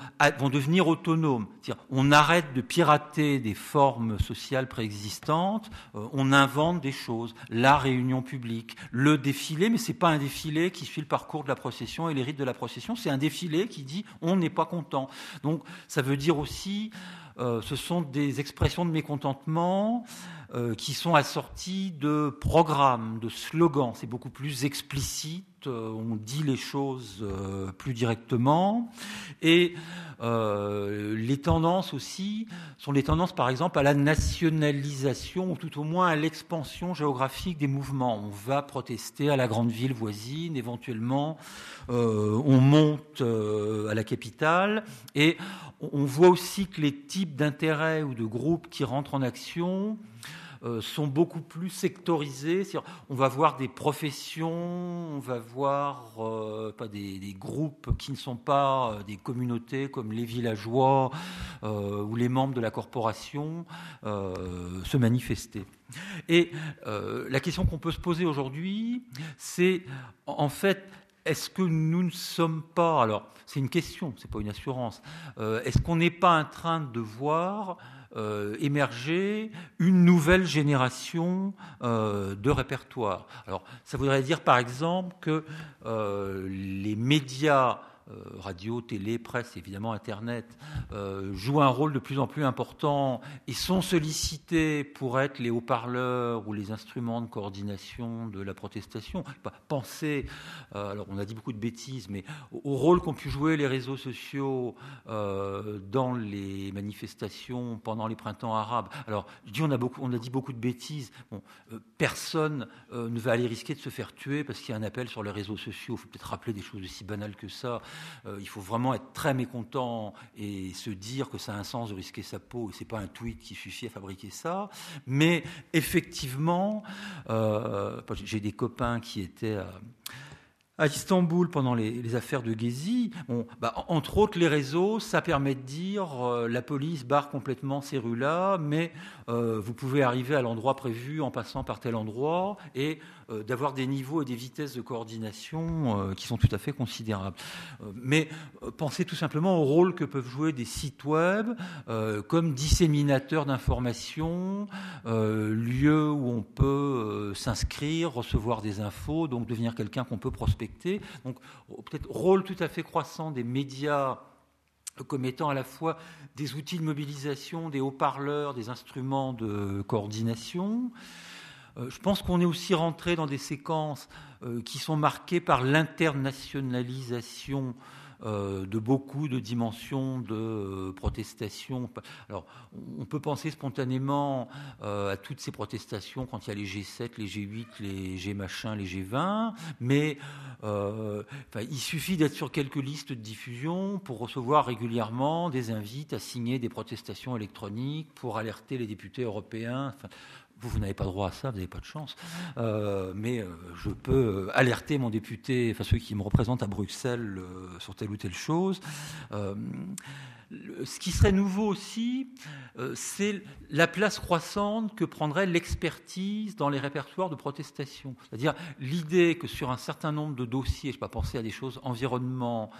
B: devenir autonomes. On arrête de pirater des formes sociales préexistantes, euh, on invente des choses. La réunion publique, le défilé, mais c'est pas un défilé qui suit le parcours de la procession et les rites de la procession, c'est un défilé qui dit on n'est pas content. Donc, ça veut dire aussi, ce sont des expressions de mécontentement. Euh, qui sont assortis de programmes, de slogans. C'est beaucoup plus explicite, euh, on dit les choses euh, plus directement. Et les tendances aussi sont les tendances, par exemple, à la nationalisation, ou tout au moins à l'expansion géographique des mouvements. On va protester à la grande ville voisine, éventuellement, on monte à la capitale, et on voit aussi que les types d'intérêts ou de groupes qui rentrent en action sont beaucoup plus sectorisés. On va voir des professions, on va voir euh, pas des, groupes qui ne sont pas euh, des communautés comme les villageois ou les membres de la corporation se manifester. Et la question qu'on peut se poser aujourd'hui, c'est en fait, est-ce que nous ne sommes pas, alors c'est une question, c'est pas une assurance, est-ce qu'on n'est pas en train de voir euh, émerger une nouvelle génération euh, de répertoires. Alors, ça voudrait dire, par exemple, que euh, les médias radio, télé, presse, évidemment Internet, euh, jouent un rôle de plus en plus important et sont sollicités pour être les haut-parleurs ou les instruments de coordination de la protestation. Pensez, euh, alors on a dit beaucoup de bêtises, mais au, rôle qu'ont pu jouer les réseaux sociaux dans les manifestations pendant les printemps arabes. Alors, je dis on a, beaucoup, on a dit beaucoup de bêtises. Bon, personne ne va aller risquer de se faire tuer parce qu'il y a un appel sur les réseaux sociaux. Il faut peut-être rappeler des choses aussi banales que ça. Il faut vraiment être très mécontent et se dire que ça a un sens de risquer sa peau. Et c'est pas un tweet qui suffit à fabriquer ça. Mais effectivement, j'ai des copains qui étaient à Istanbul pendant les, affaires de Gezi, bah, entre autres les réseaux, ça permet de dire euh, la police barre complètement ces rues-là, mais euh, vous pouvez arriver à l'endroit prévu en passant par tel endroit et euh, d'avoir des niveaux et des vitesses de coordination qui sont tout à fait considérables. mais pensez tout simplement au rôle que peuvent jouer des sites web comme disséminateurs d'informations, lieu où on peut s'inscrire, recevoir des infos, donc devenir quelqu'un qu'on peut prospecter donc peut-être rôle tout à fait croissant des médias comme étant à la fois des outils de mobilisation, des haut-parleurs, des instruments de coordination. Euh, je pense qu'on est aussi rentré dans des séquences euh, qui sont marquées par l'internationalisation euh, de beaucoup de dimensions de euh, protestation. Alors, on peut penser spontanément à toutes ces protestations quand il y a les G7, les G8, les G machin, les G20, mais il suffit d'être sur quelques listes de diffusion pour recevoir régulièrement des invites à signer des protestations électroniques pour alerter les députés européens. Vous, vous n'avez pas droit à ça, vous n'avez pas de chance. Euh, mais euh, je peux alerter mon député, enfin ceux qui me représentent à Bruxelles, euh, sur telle ou telle chose. ce qui serait nouveau aussi, c'est la place croissante que prendrait l'expertise dans les répertoires de protestation. C'est-à-dire l'idée que sur un certain nombre de dossiers, je ne pas penser à des choses environnement,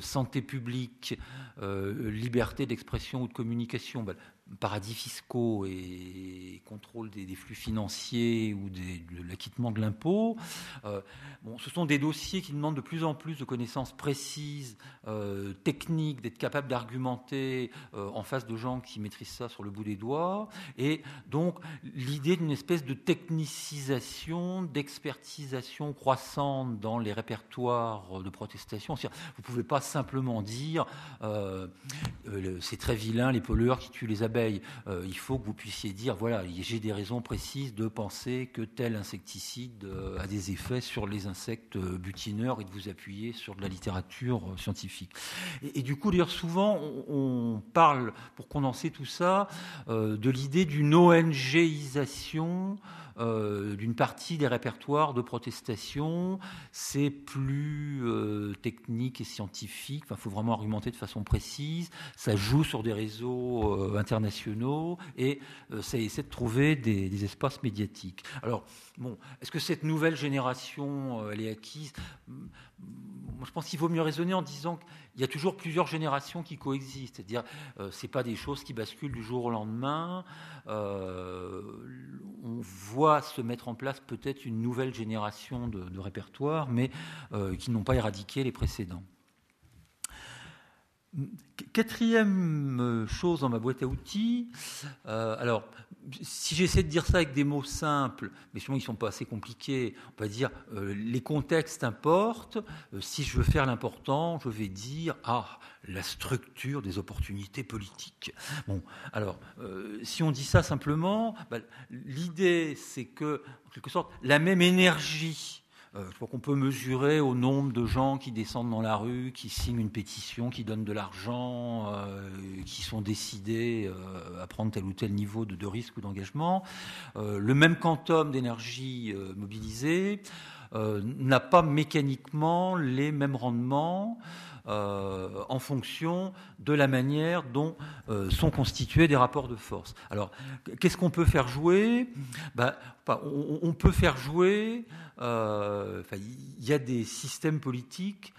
B: santé publique, liberté d'expression ou de communication, ben, paradis fiscaux et contrôle des, flux financiers ou de l'acquittement de l'impôt. Euh, bon, ce sont des dossiers qui demandent de plus en plus de connaissances précises, euh, techniques, d'être capable d'argumenter euh, en face de gens qui maîtrisent ça sur le bout des doigts. Et donc l'idée d'une espèce de technicisation, d'expertisation croissante dans les répertoires de protestation. Vous ne pouvez pas simplement dire c'est très vilain les pollueurs qui tuent les abeilles euh, il faut que vous puissiez dire, voilà, j'ai des raisons précises de penser que tel insecticide euh, a des effets sur les insectes euh, butineurs et de vous appuyer sur de la littérature scientifique. Et, du coup, d'ailleurs, souvent, on, parle, pour condenser tout ça, de l'idée d'une ONGisation euh, d'une partie des répertoires de protestation. C'est plus euh, technique et scientifique. Il faut vraiment argumenter de façon précise. Ça joue sur des réseaux euh, internationaux et ça essaie de trouver des, espaces médiatiques. Alors, bon, est-ce que cette nouvelle génération, elle est acquise? Je pense qu'il vaut mieux raisonner en disant qu'il y a toujours plusieurs générations qui coexistent. C'est-à-dire, euh, c'est pas des choses qui basculent du jour au lendemain. Euh, on voit se mettre en place peut-être une nouvelle génération de, répertoires, mais euh, qui n'ont pas éradiqué les précédents. Quatrième euh, chose dans ma boîte à outils, euh, alors si j'essaie de dire ça avec des mots simples, mais souvent ils ne sont pas assez compliqués, on va dire euh, les contextes importent. si je veux faire l'important, je vais dire ah la structure des opportunités politiques. Bon, alors si on dit ça simplement, bah, l'idée c'est que en quelque sorte la même énergie je crois qu'on peut mesurer au nombre de gens qui descendent dans la rue, qui signent une pétition, qui donnent de l'argent, euh, qui sont décidés euh, à prendre tel ou tel niveau de, risque ou d'engagement. le même quantum d'énergie mobilisée n'a pas mécaniquement les mêmes rendements. Euh, en fonction de la manière dont euh, sont constitués des rapports de force. Alors, qu'est-ce qu'on peut faire jouer? Ben, on, peut faire jouer, euh, il y a des systèmes politiques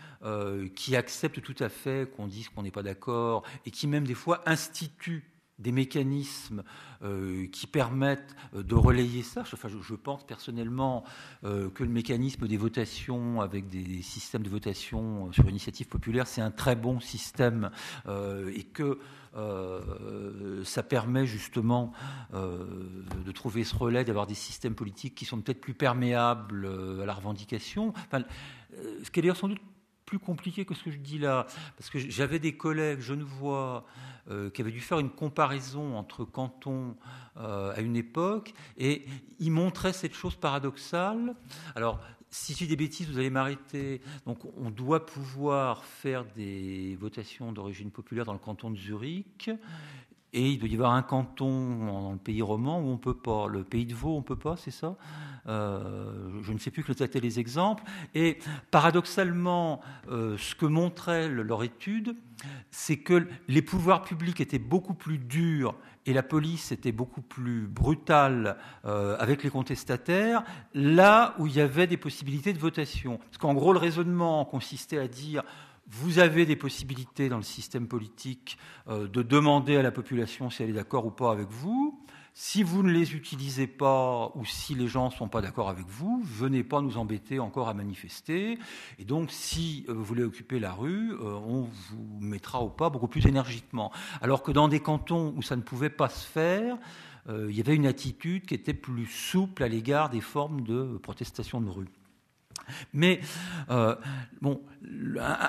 B: qui acceptent tout à fait qu'on dise qu'on n'est pas d'accord et qui même des fois instituent des mécanismes euh, qui permettent euh, de relayer ça. Enfin, je, pense personnellement euh, que le mécanisme des votations avec des systèmes de votation sur initiative populaire, c'est un très bon système et que ça permet justement de trouver ce relais, d'avoir des systèmes politiques qui sont peut-être plus perméables à la revendication. Enfin, ce qui est d'ailleurs sans doute plus compliqué que ce que je dis là, parce que j'avais des collègues genevois euh, qui avaient dû faire une comparaison entre cantons euh, à une époque, et ils montraient cette chose paradoxale. Alors, si j'ai des bêtises, vous allez m'arrêter. Donc, on doit pouvoir faire des votations d'origine populaire dans le canton de Zurich. Et il doit y avoir un canton dans le pays roman où on ne peut pas. Le pays de Vaud, on ne peut pas, c'est ça? Euh, Je ne sais plus que étaient les exemples. Et paradoxalement, euh, ce que montrait leur étude, c'est que les pouvoirs publics étaient beaucoup plus durs et la police était beaucoup plus brutale euh, avec les contestataires, là où il y avait des possibilités de votation. Parce qu'en gros, le raisonnement consistait à dire vous avez des possibilités dans le système politique euh, de demander à la population si elle est d'accord ou pas avec vous. Si vous ne les utilisez pas ou si les gens ne sont pas d'accord avec vous, venez pas nous embêter encore à manifester. Et donc, si euh, vous voulez occuper la rue, euh, on vous mettra au pas beaucoup plus énergiquement. Alors que dans des cantons où ça ne pouvait pas se faire, il y avait une attitude qui était plus souple à l'égard des formes de protestation de rue. Mais euh, bon,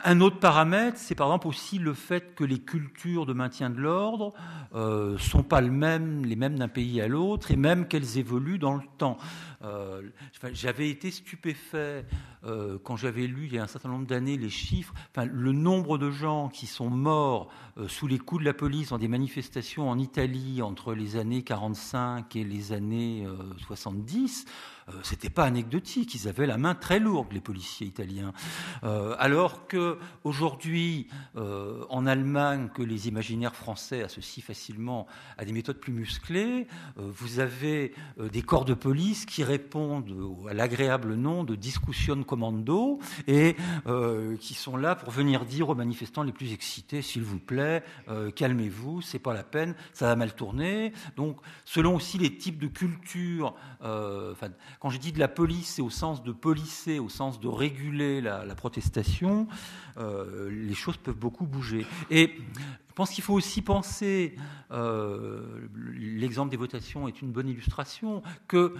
B: un autre paramètre, c'est par exemple aussi le fait que les cultures de maintien de l'ordre euh, sont pas les mêmes d'un pays à l'autre et même qu'elles évoluent dans le temps. Euh, j'avais été stupéfait quand j'avais lu il y a un certain nombre d'années les chiffres, enfin, le nombre de gens qui sont morts sous les coups de la police dans des manifestations en Italie entre les années 45 et les années 70. Euh, c'était pas anecdotique. Ils avaient la main très lourde, les policiers italiens. Euh, alors que aujourd'hui, euh, en Allemagne, que les imaginaires français associent facilement à des méthodes plus musclées, vous avez des corps de police qui répondent à l'agréable nom de discussion commando et qui sont là pour venir dire aux manifestants les plus excités, s'il vous plaît, calmez-vous, c'est pas la peine, ça va mal tourner. Donc, selon aussi les types de culture, quand je dis de la police, c'est au sens de policer, au sens de réguler la, protestation. Euh, les choses peuvent beaucoup bouger. Et je pense qu'il faut aussi penser, euh, l'exemple des votations est une bonne illustration, que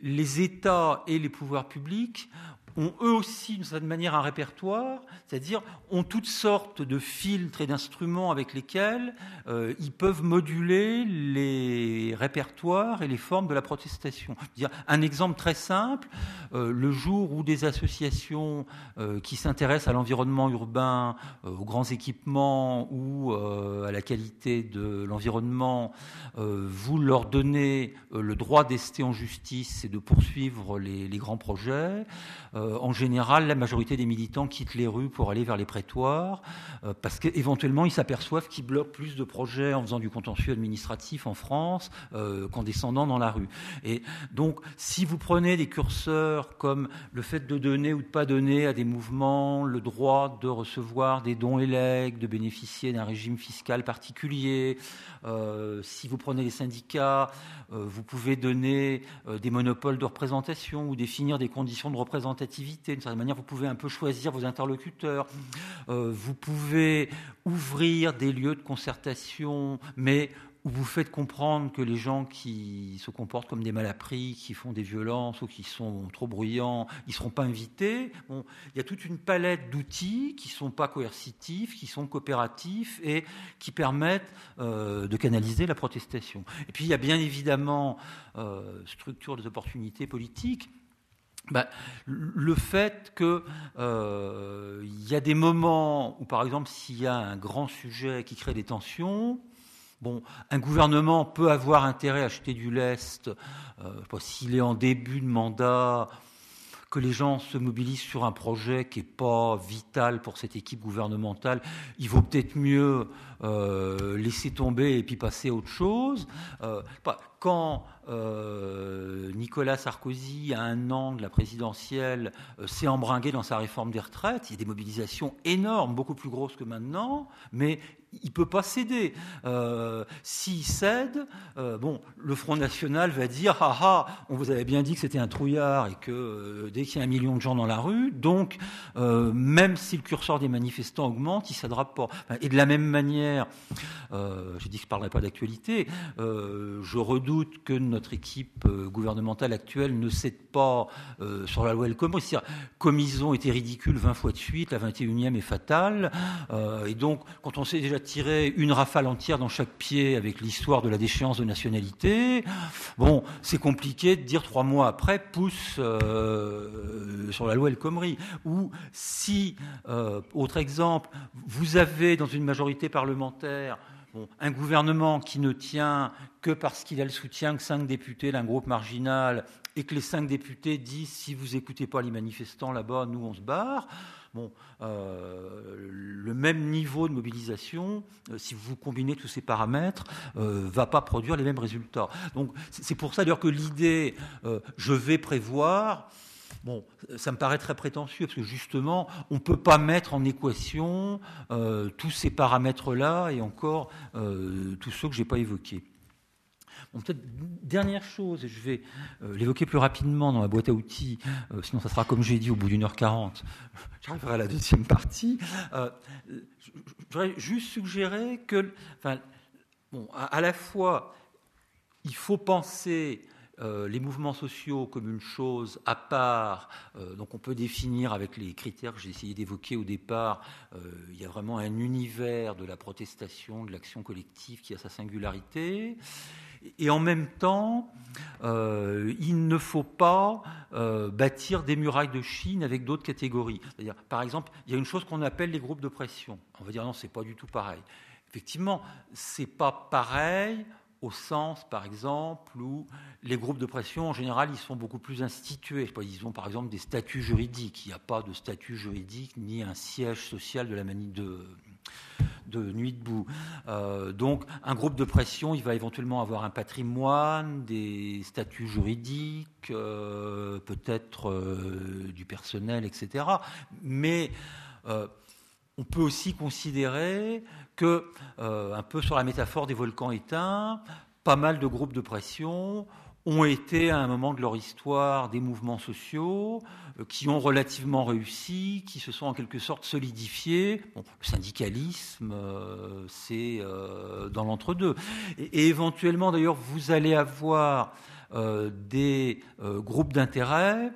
B: les États et les pouvoirs publics ont eux aussi, d'une certaine manière, un répertoire, c'est-à-dire ont toutes sortes de filtres et d'instruments avec lesquels euh, ils peuvent moduler les répertoires et les formes de la protestation. Un exemple très simple, euh, le jour où des associations euh, qui s'intéressent à l'environnement urbain, aux grands équipements ou à la qualité de l'environnement, vous leur donnez le droit d'ester en justice et de poursuivre les grands projets, euh, en général, la majorité des militants quittent les rues pour aller vers les prétoires, euh, parce qu'éventuellement, ils s'aperçoivent qu'ils bloquent plus de projets en faisant du contentieux administratif en France euh, qu'en descendant dans la rue. Et donc, si vous prenez des curseurs comme le fait de donner ou de pas donner à des mouvements le droit de recevoir des dons et legs, de bénéficier d'un régime fiscal particulier, si vous prenez les syndicats, vous pouvez donner des monopoles de représentation ou définir des conditions de représentation d'une certaine manière, vous pouvez un peu choisir vos interlocuteurs, euh, vous pouvez ouvrir des lieux de concertation, mais où vous faites comprendre que les gens qui se comportent comme des malappris, qui font des violences ou qui sont trop bruyants, ils ne seront pas invités. Bon, il y a toute une palette d'outils qui ne sont pas coercitifs, qui sont coopératifs et qui permettent euh, de canaliser la protestation. Et puis il y a bien évidemment euh, structure des opportunités politiques bah, le fait qu'il euh, y a des moments où, par exemple, s'il y a un grand sujet qui crée des tensions, un gouvernement peut avoir intérêt à acheter du lest euh, s'il est en début de mandat, que les gens se mobilisent sur un projet qui n'est pas vital pour cette équipe gouvernementale, il vaut peut-être mieux euh, laisser tomber et puis passer à autre chose. Euh, quand Nicolas Sarkozy, à un an de la présidentielle, s'est embringué dans sa réforme des retraites, il y a des mobilisations énormes, beaucoup plus grosses que maintenant, mais il ne peut pas céder. S'il cède, bon, le Front National va dire Ah ah, on vous avait bien dit que c'était un trouillard et que dès qu'il y a un million de gens dans la rue, donc même si le curseur des manifestants augmente, il ne cédera pas. Et de la même manière, euh, j'ai dit que je ne parlerai pas d'actualité, euh, je redoute que notre équipe euh, gouvernementale actuelle ne cède pas sur la loi El Khomri. Ils ont été ridicules 20 fois de suite, la 21e est fatale. et donc, quand on sait déjà tirer une rafale entière dans chaque pied avec l'histoire de la déchéance de nationalité. Bon, c'est compliqué de dire trois mois après, pousse euh, sur la loi El Khomri. Ou si, euh, autre exemple, vous avez dans une majorité parlementaire un gouvernement qui ne tient que parce qu'il a le soutien de cinq députés d'un groupe marginal et que les cinq députés disent si vous écoutez pas les manifestants là-bas, nous on se barre. Bon, euh, le même niveau de mobilisation, euh, si vous combinez tous ces paramètres, euh, va pas produire les mêmes résultats. Donc c'est pour ça d'ailleurs que l'idée, je vais prévoir, bon, ça me paraît très prétentieux parce que justement, on ne peut pas mettre en équation tous ces paramètres-là et encore tous ceux que je n'ai pas évoqués peut-être dernière chose, et je vais euh, l'évoquer plus rapidement dans la boîte à outils, euh, sinon ça sera comme j'ai dit au bout d'une heure quarante. J'arriverai à la deuxième partie. Euh, je voudrais juste suggérer que, enfin, à, la fois, il faut penser les mouvements sociaux comme une chose à part, donc on peut définir avec les critères que j'ai essayé d'évoquer au départ, il y a vraiment un univers de la protestation, de l'action collective qui a sa singularité. Et en même temps, euh, il ne faut pas euh, bâtir des murailles de Chine avec d'autres catégories. C'est-à-dire, par exemple, il y a une chose qu'on appelle les groupes de pression. On va dire non, c'est pas du tout pareil. Effectivement, c'est pas pareil au sens, par exemple, où les groupes de pression, en général, ils sont beaucoup plus institués. Ils ont, par exemple, des statuts juridiques. Il n'y a pas de statut juridique ni un siège social de la manie de, de nuit debout. Euh, donc, un groupe de pression, il va éventuellement avoir un patrimoine, des statuts juridiques, euh, peut-être euh, du personnel, etc. Mais on peut aussi considérer que, un peu sur la métaphore des volcans éteints, pas mal de groupes de pression ont été à un moment de leur histoire des mouvements sociaux qui ont relativement réussi, qui se sont en quelque sorte solidifiés. le syndicalisme, euh, c'est euh, dans l'entre-deux. Et, éventuellement, d'ailleurs, vous allez avoir des groupes d'intérêt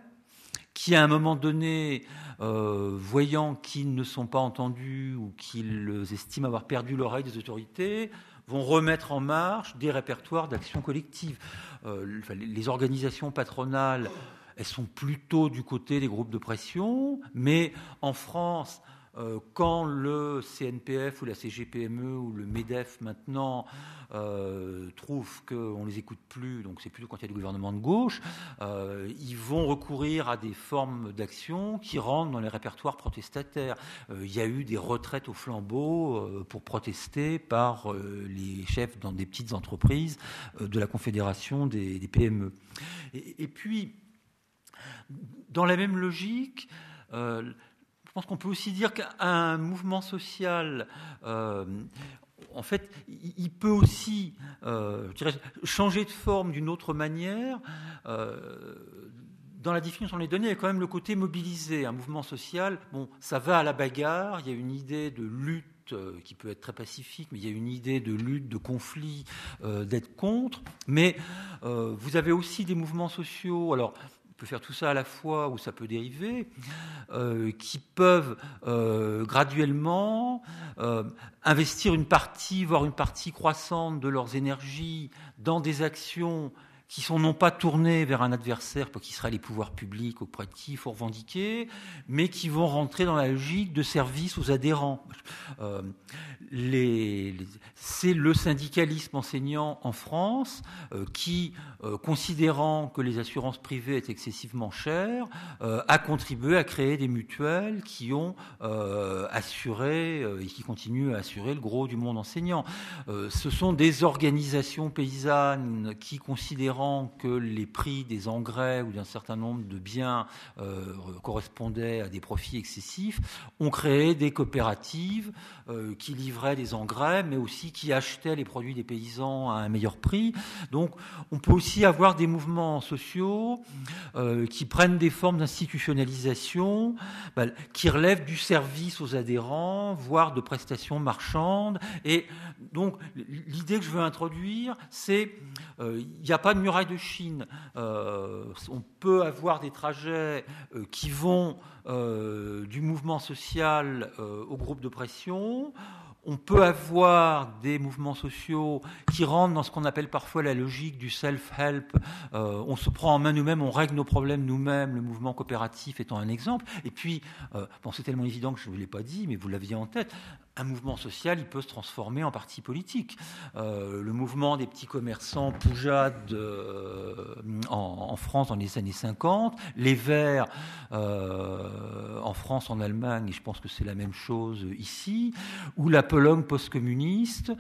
B: qui, à un moment donné, voyant qu'ils ne sont pas entendus ou qu'ils estiment avoir perdu l'oreille des autorités, vont remettre en marche des répertoires d'action collective. Euh, les organisations patronales, elles sont plutôt du côté des groupes de pression, mais en France, euh, quand le CNPF ou la CGPME ou le MEDEF maintenant euh, trouvent qu'on ne les écoute plus, donc c'est plutôt quand il y a des gouvernements de gauche, euh, ils vont recourir à des formes d'action qui rentrent dans les répertoires protestataires. il y a eu des retraites au flambeau pour protester par les chefs dans des petites entreprises de la Confédération des, PME. Et, puis, dans la même logique, je pense qu'on peut aussi dire qu'un mouvement social, euh, en fait, il peut aussi euh, changer de forme d'une autre manière. Euh, dans la définition des données, il y a quand même le côté mobilisé. Un mouvement social, bon, ça va à la bagarre, il y a une idée de lutte qui peut être très pacifique, mais il y a une idée de lutte, de conflit, d'être contre. Mais vous avez aussi des mouvements sociaux. Alors, peut faire tout ça à la fois ou ça peut dériver, euh, qui peuvent euh, graduellement euh, investir une partie, voire une partie croissante de leurs énergies dans des actions qui sont non pas tournés vers un adversaire qui sera les pouvoirs publics il faut revendiquer, mais qui vont rentrer dans la logique de service aux adhérents. Euh, c'est le syndicalisme enseignant en France euh, qui, euh, considérant que les assurances privées étaient excessivement chères, a contribué à créer des mutuelles qui ont assuré et qui continuent à assurer le gros du monde enseignant. ce sont des organisations paysannes qui considèrent que les prix des engrais ou d'un certain nombre de biens euh, correspondaient à des profits excessifs, ont créé des coopératives euh, qui livraient des engrais, mais aussi qui achetaient les produits des paysans à un meilleur prix. Donc on peut aussi avoir des mouvements sociaux euh, qui prennent des formes d'institutionnalisation, bah, qui relèvent du service aux adhérents, voire de prestations marchandes. Et donc l'idée que je veux introduire, c'est il n'y a pas de muraille de Chine, euh, on peut avoir des trajets euh, qui vont euh, du mouvement social au groupe de pression. on peut avoir des mouvements sociaux qui rentrent dans ce qu'on appelle parfois la logique du self-help. On se prend en main nous-mêmes, on règle nos problèmes nous-mêmes, le mouvement coopératif étant un exemple. Et puis, c'est tellement évident que je ne vous l'ai pas dit, mais vous l'aviez en tête, un mouvement social, il peut se transformer en parti politique. Euh, le mouvement des petits commerçants Poujade euh, en, France dans les années 50, les Verts euh, en France, en Allemagne, et je pense que c'est la même chose ici, ou la Pologne post-communiste.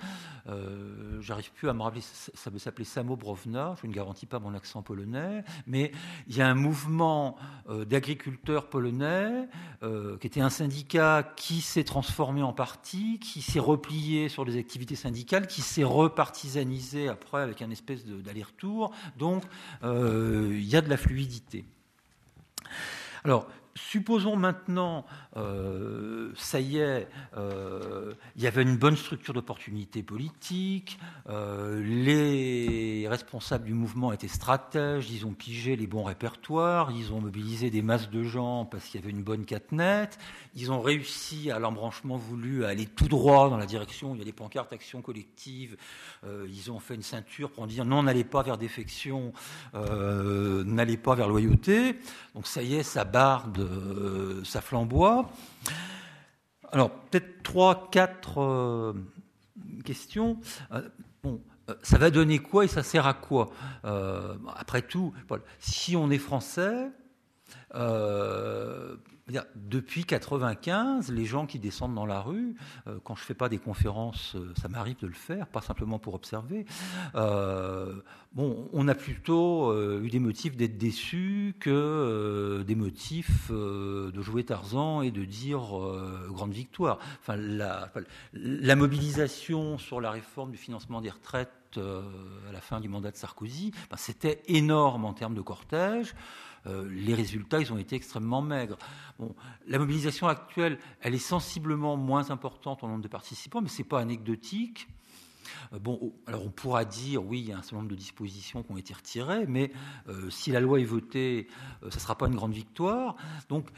B: Euh, j'arrive plus à me rappeler, ça veut s'appeler Samo Brovna, je ne garantis pas mon accent polonais, mais il y a un mouvement euh, d'agriculteurs polonais euh, qui était un syndicat qui s'est transformé en parti, qui s'est replié sur les activités syndicales, qui s'est repartisanisé après avec un espèce d'aller-retour. Donc il y a de la fluidité. Alors, supposons maintenant, euh, ça y est, euh, il y avait une bonne structure d'opportunité politique, euh, les responsables du mouvement étaient stratèges, ils ont pigé les bons répertoires, ils ont mobilisé des masses de gens parce qu'il y avait une bonne catenette, ils ont réussi à l'embranchement voulu à aller tout droit dans la direction, il y a des pancartes action collective, ils ont fait une ceinture pour dire non, n'allez pas vers défection, n'allez pas vers loyauté, donc ça y est, ça barde euh, ça flamboie. Alors, peut-être trois, quatre euh, questions. Euh, bon, ça va donner quoi et ça sert à quoi? Après tout, si on est français, depuis 95, les gens qui descendent dans la rue, euh, quand je fais pas des conférences, euh, ça m'arrive de le faire, pas simplement pour observer. Euh, bon, on a plutôt eu des motifs d'être déçus que des motifs de jouer Tarzan et de dire grande victoire. Enfin, la, la, mobilisation sur la réforme du financement des retraites à la fin du mandat de Sarkozy, ben, c'était énorme en termes de cortège. Euh, les résultats, ils ont été extrêmement maigres. La mobilisation actuelle, elle est sensiblement moins importante en nombre de participants, mais ce n'est pas anecdotique. Euh, bon, oh, alors on pourra dire, oui, il y a un certain nombre de dispositions qui ont été retirées, mais euh, si la loi est votée, ça ne sera pas une grande victoire. Donc,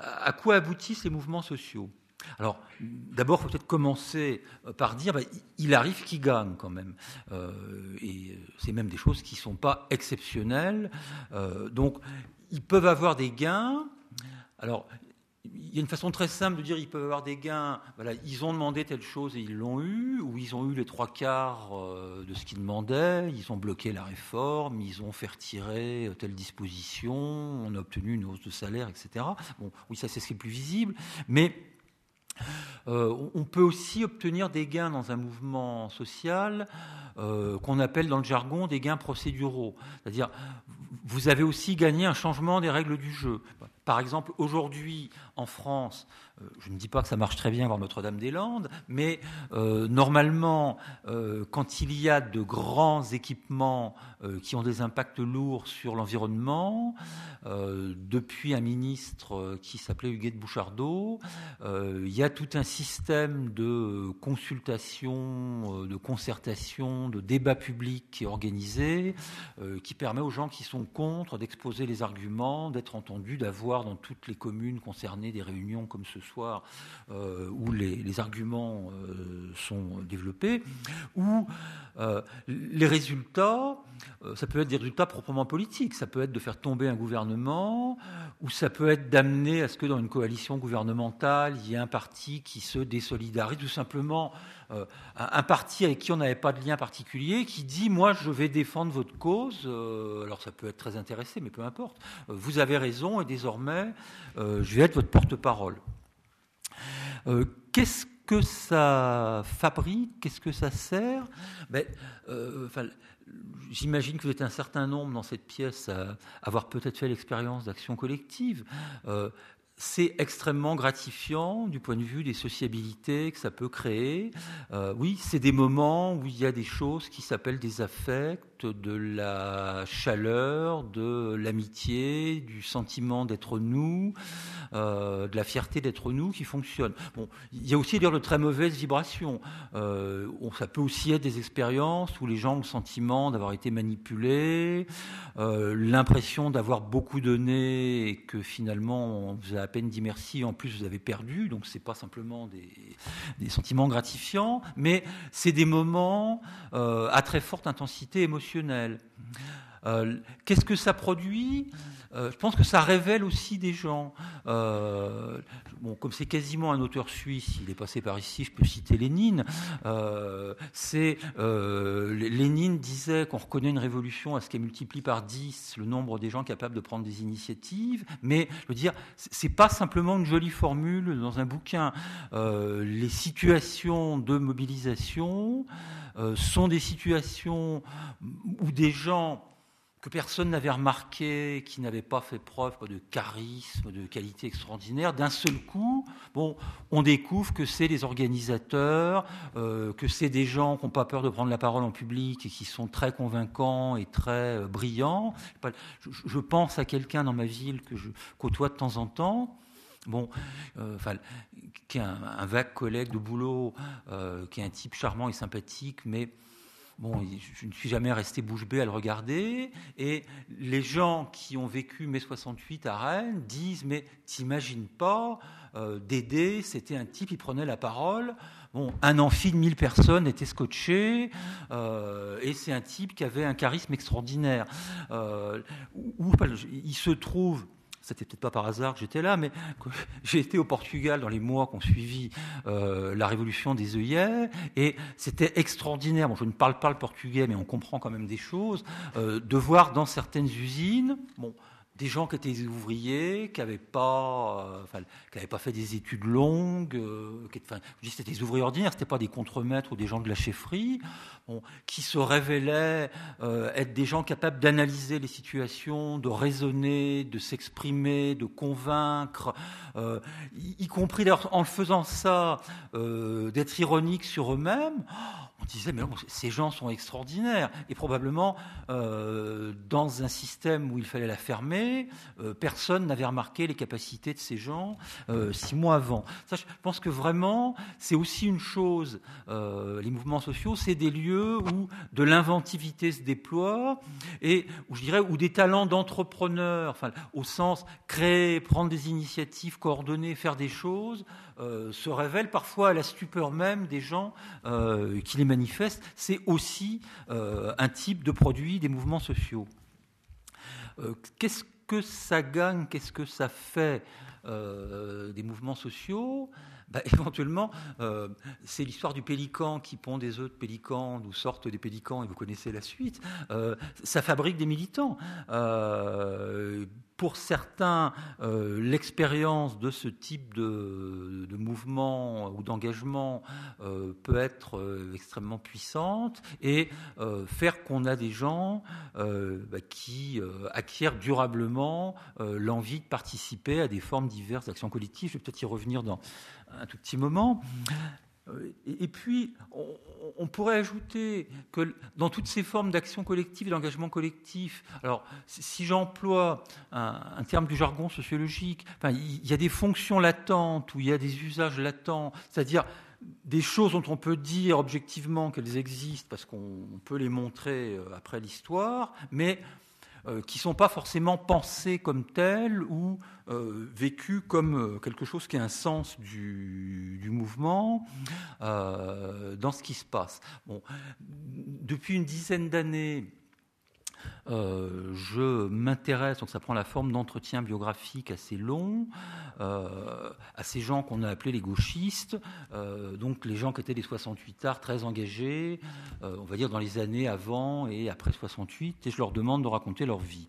B: à quoi aboutissent les mouvements sociaux? Alors, d'abord, il faut peut-être commencer euh, par dire, bah, il arrive qu'il gagne quand même. Euh, et euh, c'est même des choses qui ne sont pas exceptionnelles. donc, ils peuvent avoir des gains. Alors, il y a une façon très simple de dire ils peuvent avoir des gains. Voilà, ils ont demandé telle chose et ils l'ont eu, ou ils ont eu les trois quarts de ce qu'ils demandaient, ils ont bloqué la réforme, ils ont fait retirer telle disposition, on a obtenu une hausse de salaire, etc. Bon, oui, ça c'est ce qui est plus visible, mais euh, on peut aussi obtenir des gains dans un mouvement social euh, qu'on appelle dans le jargon des gains procéduraux. C'est-à-dire, vous avez aussi gagné un changement des règles du jeu. Par exemple, aujourd'hui, en France, je ne dis pas que ça marche très bien voir Notre-Dame-des-Landes, mais euh, normalement, euh, quand il y a de grands équipements qui ont des impacts lourds sur l'environnement, depuis un ministre qui s'appelait Huguette Bouchardot, il y a tout un système de consultation, de concertation, de débat public qui est organisé, qui permet aux gens qui sont contre d'exposer les arguments, d'être entendus, d'avoir dans toutes les communes concernées des réunions comme ce soir euh, où les, arguments euh, sont développés, où euh, les résultats, ça peut être des résultats proprement politiques, ça peut être de faire tomber un gouvernement, ou ça peut être d'amener à ce que dans une coalition gouvernementale, il y ait un parti qui se désolidarise, tout simplement un parti avec qui on n'avait pas de lien particulier, qui dit moi je vais défendre votre cause, alors ça peut être très intéressé, mais peu importe, vous avez raison et désormais je vais être votre porte-parole. Euh, qu'est-ce que ça fabrique? Qu'est-ce que ça sert? Ben, euh, J'imagine que vous êtes un certain nombre dans cette pièce à avoir peut-être fait l'expérience d'action collective. Euh, c'est extrêmement gratifiant du point de vue des sociabilités que ça peut créer. oui, c'est des moments où il y a des choses qui s'appellent des affects, de la chaleur, de l'amitié, du sentiment d'être nous, euh, de la fierté d'être nous qui fonctionne. Bon, il y a aussi d'ailleurs de très mauvaises vibrations. Euh, ça peut aussi être des expériences où les gens ont le sentiment d'avoir été manipulés, l'impression d'avoir beaucoup donné et que finalement on vous a peine dit merci, en plus vous avez perdu, donc c'est pas simplement des, des, sentiments gratifiants, mais c'est des moments à très forte intensité émotionnelle. Qu'est-ce que ça produit? Euh, je pense que ça révèle aussi des gens. Euh, bon, comme c'est quasiment un auteur suisse, il est passé par ici, je peux citer Lénine. Euh, Lénine disait qu'on reconnaît une révolution à ce qu'elle multiplie par 10 le nombre des gens capables de prendre des initiatives. Mais je veux dire, c'est pas simplement une jolie formule dans un bouquin. les situations de mobilisation sont des situations où des gens que personne n'avait remarqué, qui n'avait pas fait preuve de charisme, de qualité extraordinaire, d'un seul coup, bon, on découvre que c'est les organisateurs, euh, que c'est des gens qui n'ont pas peur de prendre la parole en public et qui sont très convaincants et très euh, brillants. Je, pense à quelqu'un dans ma ville que je côtoie de temps en temps. Bon, euh, qui est un, vague collègue de boulot, qui est un type charmant et sympathique, mais Je ne suis jamais resté bouche bée à le regarder. Et les gens qui ont vécu mai 68 à Rennes disent Mais t'imagines pas, euh, Dédé, c'était un type, il prenait la parole. Bon, un amphi de 1000 personnes était scotché, euh, et c'est un type qui avait un charisme extraordinaire. Euh, il se trouve c'était peut-être pas par hasard que j'étais là, mais j'ai été au Portugal dans les mois qui ont suivi euh, la révolution des œillets, et c'était extraordinaire. Je ne parle pas le portugais, mais on comprend quand même des choses. Euh, de voir dans certaines usines, des gens qui étaient ouvriers, qui n'avaient pas, euh, pas fait des études longues, euh, qui, enfin, c'était des ouvriers ordinaires, c'était pas des contremaîtres ou des gens de la chefferie, qui se révélaient euh, être des gens capables d'analyser les situations, de raisonner, de s'exprimer, de convaincre, y, compris en faisant ça, d'être ironique sur eux-mêmes on disait, mais ces gens sont extraordinaires. Et probablement, euh, dans un système où il fallait la fermer, euh, personne n'avait remarqué les capacités de ces gens euh, six mois avant. Ça, je pense que vraiment, c'est aussi une chose, les mouvements sociaux, c'est des lieux où de l'inventivité se déploie et où je dirais où des talents d'entrepreneurs, enfin, au sens créer, prendre des initiatives, coordonner, faire des choses, euh, se révèle parfois à la stupeur même des gens euh, qui les manifestent. C'est aussi euh, un type de produit des mouvements sociaux. Qu'est-ce que ça gagne Qu'est-ce que ça fait des mouvements sociaux? Bah, éventuellement, c'est l'histoire du pélican qui pond des œufs de pélican, d'où sortent des pélicans, et vous connaissez la suite. ça fabrique des militants pour certains, euh, l'expérience de ce type de, mouvement ou d'engagement euh, peut être euh, extrêmement puissante et faire qu'on a des gens bah, qui acquièrent durablement l'envie de participer à des formes diverses d'actions collectives. Je vais peut-être y revenir dans un tout petit moment. Et puis, on, pourrait ajouter que dans toutes ces formes d'action collective d'engagement collectif, alors si j'emploie un, terme du jargon sociologique, enfin, il y a des fonctions latentes ou il y a des usages latents, c'est-à-dire des choses dont on peut dire objectivement qu'elles existent parce qu'on peut les montrer euh, après l'histoire, mais euh, qui ne sont pas forcément pensées comme telles ou euh, vécues comme euh, quelque chose qui a un sens du, mouvement dans ce qui se passe. Depuis une dizaine d'années, euh, je m'intéresse, donc ça prend la forme d'entretien biographique assez long, euh, à ces gens qu'on a appelés les gauchistes, euh, donc les gens qui étaient des 68 arts très engagés, on va dire dans les années avant et après 68, et je leur demande de raconter leur vie.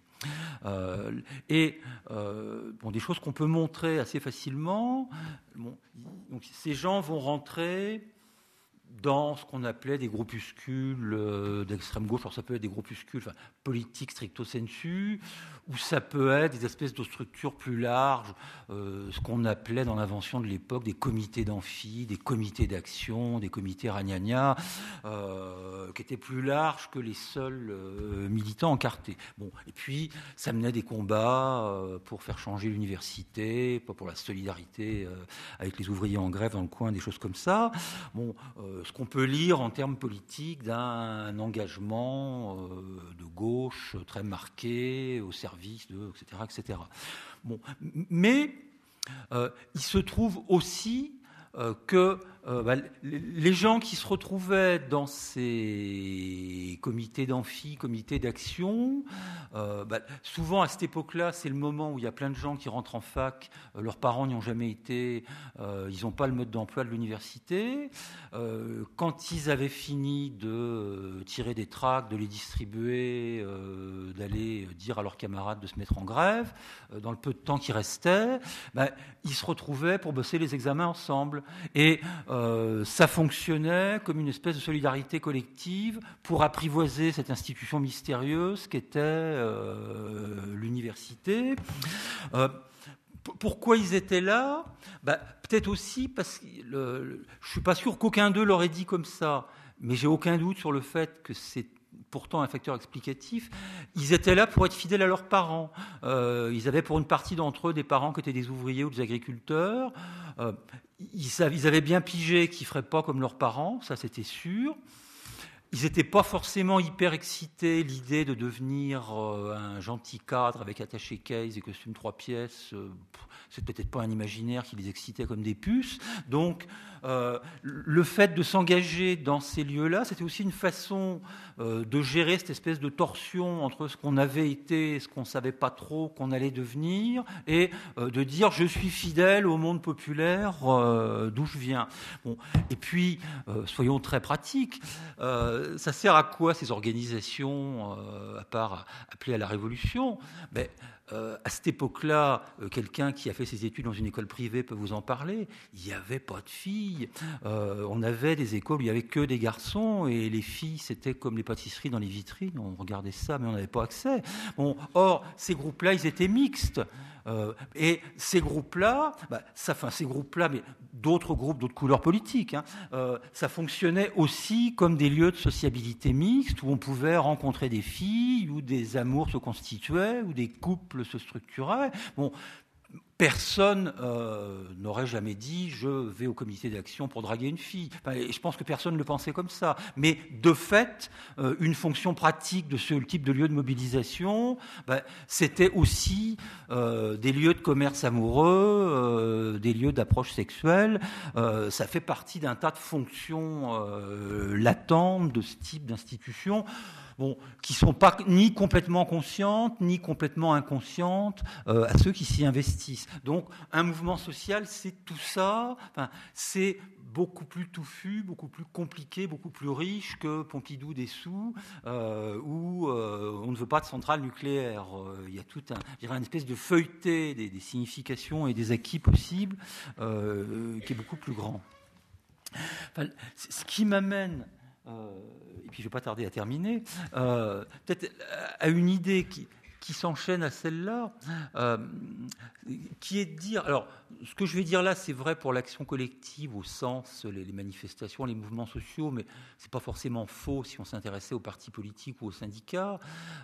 B: et bon, des choses qu'on peut montrer assez facilement. donc ces gens vont rentrer dans ce qu'on appelait des groupuscules euh, d'extrême gauche, alors ça peut être des groupuscules politiques stricto sensu, ou ça peut être des espèces de structures plus larges, euh, ce qu'on appelait dans l'invention de l'époque des comités d'amphi, des comités d'action, des comités ragnagna, euh, qui étaient plus larges que les seuls militants encartés. Bon, et puis ça menait des combats pour faire changer l'université, pour la solidarité avec les ouvriers en grève dans le coin, des choses comme ça. Bon, ce qu'on peut lire en termes politiques d'un engagement de gauche très marqué au service de, etc., etc. Bon, mais il se trouve aussi que euh, bah, les gens qui se retrouvaient dans ces comités d'amphi, comités d'action, euh, bah, souvent à cette époque-là, c'est le moment où il y a plein de gens qui rentrent en fac, euh, leurs parents n'y ont jamais été, ils n'ont pas le mode d'emploi de l'université. quand ils avaient fini de tirer des tracts, de les distribuer, d'aller dire à leurs camarades de se mettre en grève, dans le peu de temps qui restait, bah, ils se retrouvaient pour bosser les examens ensemble. Et ça fonctionnait comme une espèce de solidarité collective pour apprivoiser cette institution mystérieuse qu'était euh, l'université. Euh, pourquoi ils étaient là? Bah, Peut-être aussi parce que je ne suis pas sûr qu'aucun d'eux l'aurait dit comme ça, mais j'ai aucun doute sur le fait que c'est pourtant un facteur explicatif, ils étaient là pour être fidèles à leurs parents. Euh, ils avaient pour une partie d'entre eux des parents qui étaient des ouvriers ou des agriculteurs. Euh, ils, avaient bien pigé qu'ils ne feraient pas comme leurs parents, ça c'était sûr. Ils n'étaient pas forcément hyper excités l'idée de devenir euh, un gentil cadre avec attaché case et costume trois pièces. C'est peut-être pas un imaginaire qui les excitait comme des puces. Donc, euh, le fait de s'engager dans ces lieux-là, c'était aussi une façon euh, de gérer cette espèce de torsion entre ce qu'on avait été et ce qu'on ne savait pas trop qu'on allait devenir, et euh, de dire je suis fidèle au monde populaire d'où je viens. Bon. Et puis, soyons très pratiques, ça sert à quoi ces organisations, à part appeler à la révolution? Ben, euh, à cette époque-là, euh, quelqu'un qui a fait ses études dans une école privée peut vous en parler. Il n'y avait pas de filles. Euh, on avait des écoles où il n'y avait que des garçons et les filles, c'était comme les pâtisseries dans les vitrines. On regardait ça, mais on n'avait pas accès. Bon, or, ces groupes-là, ils étaient mixtes. Et ces groupes-là, bah, ça, enfin ces groupes-là, mais d'autres groupes, d'autres couleurs politiques, hein, ça fonctionnait aussi comme des lieux de sociabilité mixte où on pouvait rencontrer des filles, où des amours se constituaient, où des couples se structuraient. Bon, personne euh, n'aurait jamais dit je vais au comité d'action pour draguer une fille. je pense que personne ne le pensait comme ça. Mais de fait, euh, une fonction pratique de ce type de lieu de mobilisation, ben, c'était aussi euh, des lieux de commerce amoureux, des lieux d'approche sexuelle. ça fait partie d'un tas de fonctions latentes de ce type d'institution bon, qui sont pas ni complètement conscientes, ni complètement inconscientes euh, à ceux qui s'y investissent. Donc, un mouvement social, c'est tout ça. Enfin, c'est beaucoup plus touffu, beaucoup plus compliqué, beaucoup plus riche que Pompidou des sous, euh, où euh, on ne veut pas de centrale nucléaire. il y a tout un, une espèce de feuilleté des, significations et des acquis possibles qui est beaucoup plus grand. Ce qui m'amène et puis je ne vais pas tarder à terminer, euh, peut-être à une idée qui, qui s'enchaîne à celle-là, euh, qui est de dire, alors ce que je vais dire là, c'est vrai pour l'action collective au sens les, manifestations, les mouvements sociaux, mais c'est pas forcément faux si on s'intéressait aux partis politiques ou aux syndicats.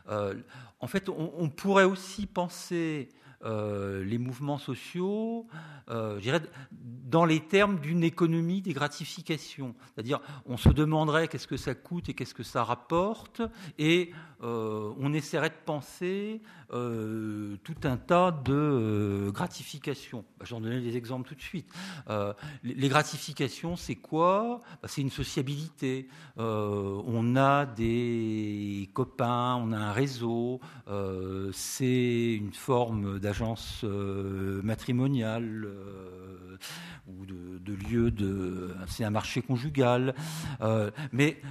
B: Euh, en fait, on, pourrait aussi penser euh, les mouvements sociaux, euh, je dirais, dans les termes d'une économie des gratifications. C'est-à-dire, on se demanderait qu'est-ce que ça coûte et qu'est-ce que ça rapporte, et euh, on essaierait de penser tout un tas de gratifications. Bah, J'en donnais des exemples tout de suite. les gratifications, c'est quoi? Bah, C'est une sociabilité. on a des copains, on a un réseau, c'est une forme d'agence euh, matrimoniale euh, ou de, de, lieu de. C'est un marché conjugal. Euh, mais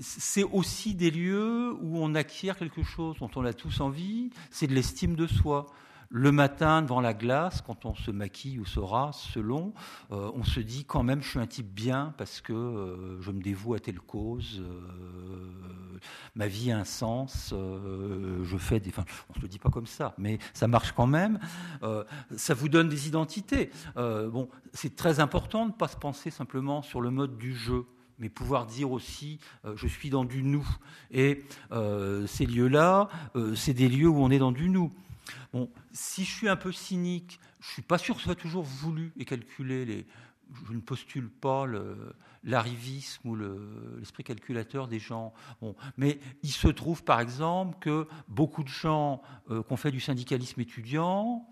B: c'est aussi des lieux où on acquiert quelque chose dont on a tous envie, c'est de l'estime de soi le matin devant la glace, quand on se maquille ou se rase, selon, euh, on se dit quand même je suis un type bien parce que euh, je me dévoue à telle cause, euh, ma vie a un sens, je fais des. On se le dit pas comme ça, mais ça marche quand même. ça vous donne des identités. bon, c'est très important de ne pas se penser simplement sur le mode du jeu mais pouvoir dire aussi je suis dans du nous. Et ces lieux-là, c'est des lieux où on est dans du nous. Bon, si je suis un peu cynique, je suis pas sûr que ce soit toujours voulu et calculé. Je ne postule pas l'arrivisme ou l'esprit calculateur des gens. Bon, mais il se trouve par exemple que beaucoup de gens euh, ont fait du syndicalisme étudiant,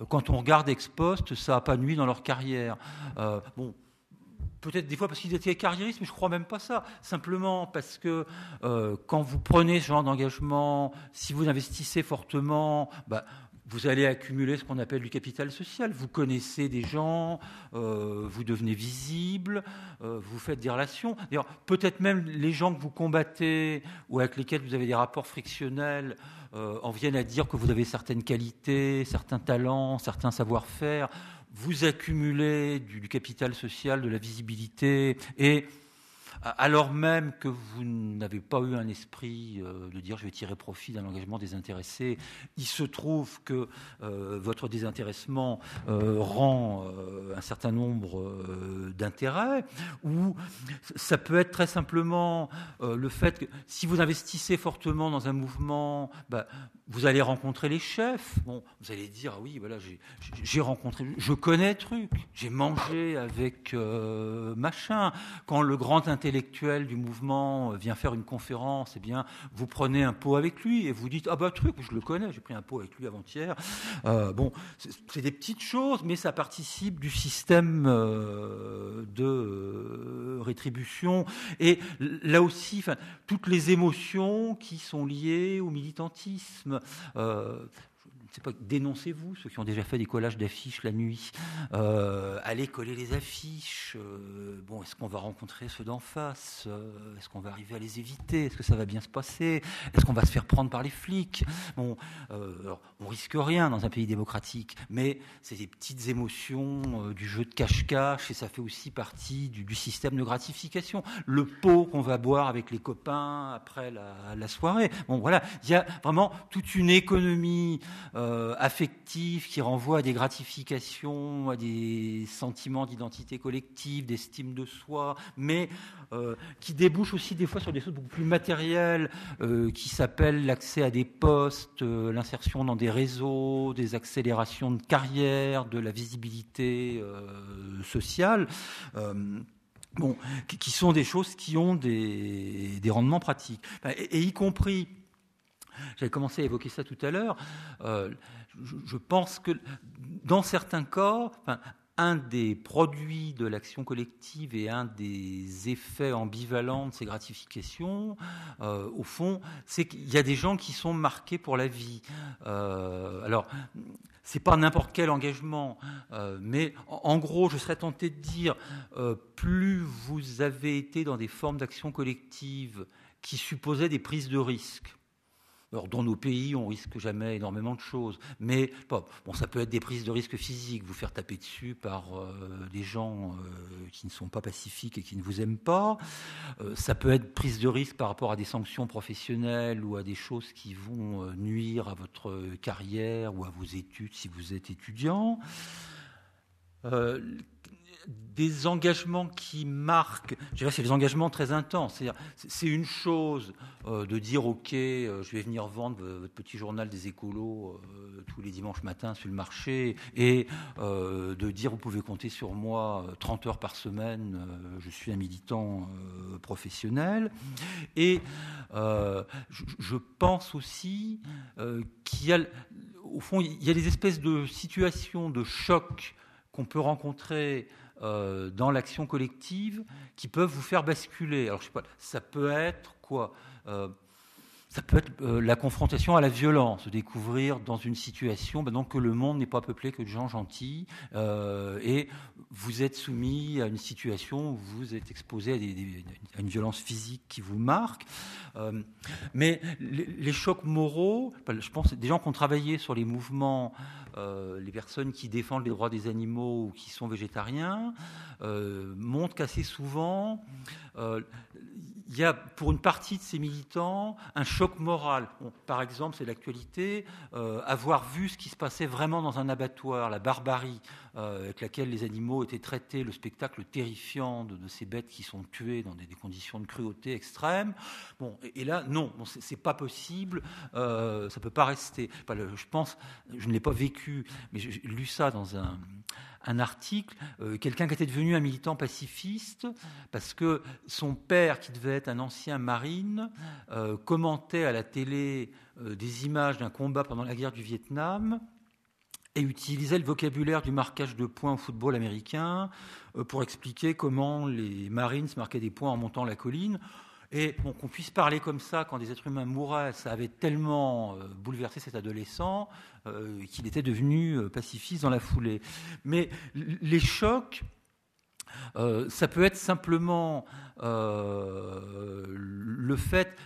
B: euh, quand on regarde ex post, ça n'a pas nuit dans leur carrière. Euh, bon, peut-être des fois parce qu'ils étaient carriéristes, mais je crois même pas ça. Simplement parce que quand vous prenez ce genre d'engagement, si vous investissez fortement, bah, vous allez accumuler ce qu'on appelle du capital social. Vous connaissez des gens, euh, vous devenez visible, euh, vous faites des relations. D'ailleurs, peut-être même les gens que vous combattez ou avec lesquels vous avez des rapports frictionnels euh, en viennent à dire que vous avez certaines qualités, certains talents, certains savoir-faire. Vous accumulez du, capital social, de la visibilité et alors même que vous n'avez pas eu un esprit euh, de dire je vais tirer profit d'un engagement désintéressé, il se trouve que euh, votre désintéressement euh, rend un certain nombre d'intérêts, ou ça peut être très simplement le fait que si vous investissez fortement dans un mouvement, bah, vous allez rencontrer les chefs. Bon, vous allez dire ah oui, voilà, j'ai rencontré, je connais truc, j'ai mangé avec machin. Quand le grand intellectuel du mouvement vient faire une conférence, eh bien, vous prenez un pot avec lui et vous dites ah bah truc, je le connais, j'ai pris un pot avec lui avant-hier. Euh, bon, c'est des petites choses, mais ça participe du système euh, de euh, rétribution et là aussi, toutes les émotions qui sont liées au militantisme. Pas dénoncez-vous, ceux qui ont déjà fait des collages d'affiches la nuit, euh, allez coller les affiches. Euh, bon, est-ce qu'on va rencontrer ceux d'en face euh, Est-ce qu'on va arriver à les éviter Est-ce que ça va bien se passer Est-ce qu'on va se faire prendre par les flics? Bon, alors, on risque rien dans un pays démocratique, mais c'est des petites émotions du jeu de cache-cache et ça fait aussi partie du, système de gratification. Le pot qu'on va boire avec les copains après la, soirée. Bon, voilà, il y a vraiment toute une économie. Affectif qui renvoie à des gratifications, à des sentiments d'identité collective, d'estime de soi, mais euh, qui débouche aussi des fois sur des choses beaucoup plus matérielles, euh, qui s'appellent l'accès à des postes, l'insertion dans des réseaux, des accélérations de carrière, de la visibilité sociale. Bon, qui sont des choses qui ont des, rendements pratiques, et y compris j'avais commencé à évoquer ça tout à l'heure. Euh, je, pense que dans certains cas, un des produits de l'action collective et un des effets ambivalents de ces gratifications, euh, au fond, c'est qu'il y a des gens qui sont marqués pour la vie. Euh, alors, c'est pas n'importe quel engagement, euh, mais en, en, gros, je serais tenté de dire, plus vous avez été dans des formes d'action collective qui supposaient des prises de risques, alors, dans nos pays, on risque jamais énormément de choses, mais bon, ça peut être des prises de risques physiques, vous faire taper dessus par euh, des gens euh, qui ne sont pas pacifiques et qui ne vous aiment pas. Euh, ça peut être prise de risque par rapport à des sanctions professionnelles ou à des choses qui vont nuire à votre carrière ou à vos études si vous êtes étudiant des engagements qui marquent, je dirais, c'est des engagements très intenses. C'est une chose euh, de dire, OK, euh, je vais venir vendre votre petit journal des écolos euh, tous les dimanches matins sur le marché, et de dire, vous pouvez compter sur moi 30 heures par semaine, je suis un militant professionnel. Et je, je, pense aussi qu'il y a, au fond, il y a des espèces de situations de choc qu'on peut rencontrer euh, dans l'action collective qui peuvent vous faire basculer. Alors, je sais pas, ça peut être quoi? Euh, ça peut être euh, la confrontation à la violence, découvrir dans une situation que le monde n'est pas peuplé que de gens gentils, euh, et vous êtes soumis à une situation où vous êtes exposé à, à une violence physique qui vous marque. Euh, mais les, chocs moraux, je pense des gens qui ont travaillé sur les mouvements, les personnes qui défendent les droits des animaux ou qui sont végétariens, montrent qu'assez souvent, il y a pour une partie de ces militants un choc moral. par exemple, c'est l'actualité, euh, avoir vu ce qui se passait vraiment dans un abattoir, la barbarie euh, avec laquelle les animaux étaient traités, le spectacle terrifiant de, ces bêtes qui sont tuées dans des, conditions de cruauté extrême. Bon, et, là, non, bon, c'est pas possible, euh, ça peut pas rester. je pense, je ne l'ai pas vécu, mais j'ai lu ça dans un un article, quelqu'un qui était devenu un militant pacifiste, parce que son père, qui devait être un ancien marine, commentait à la télé des images d'un combat pendant la guerre du Vietnam et utilisait le vocabulaire du marquage de points au football américain pour expliquer comment les Marines marquaient des points en montant la colline. Et qu'on puisse parler comme ça quand des êtres humains mouraient, ça avait tellement euh, bouleversé cet adolescent euh, qu'il était devenu euh, pacifiste dans la foulée. Mais les chocs, ça peut être simplement le fait,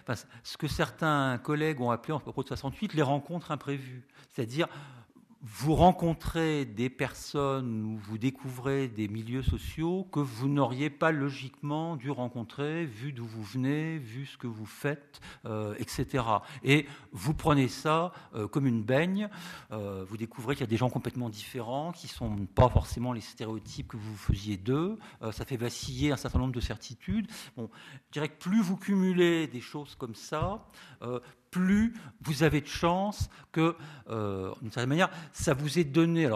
B: ce que certains collègues ont appelé en propos de 68 les rencontres imprévues. C'est-à-dire, vous rencontrez des personnes ou vous découvrez des milieux sociaux que vous n'auriez pas logiquement dû rencontrer, vu d'où vous venez, vu ce que vous faites, euh, etc. Et vous prenez ça euh, comme une baigne, euh, vous découvrez qu'il y a des gens complètement différents, qui ne sont pas forcément les stéréotypes que vous faisiez d'eux, ça fait vaciller un certain nombre de certitudes. Bon, je dirais que plus vous cumulez des choses comme ça, plus vous avez de chance que, euh, d'une certaine manière, ça vous est donné.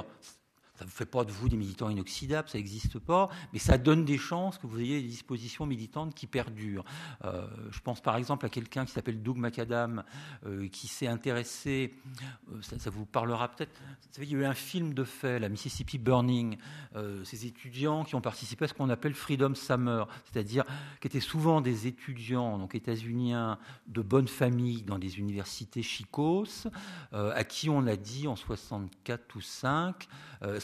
B: Ça ne fait pas de vous des militants inoxydables, ça n'existe pas, mais ça donne des chances que vous ayez des dispositions militantes qui perdurent. Euh, je pense par exemple à quelqu'un qui s'appelle Doug McAdam, euh, qui s'est intéressé, euh, ça, vous parlera peut-être, il y a eu un film de fait, la Mississippi Burning, ces étudiants qui ont participé à ce qu'on appelle Freedom Summer, c'est-à-dire qui étaient souvent des étudiants donc états-uniens de bonne famille dans des universités chicos, à qui on a dit en 64 ou 5,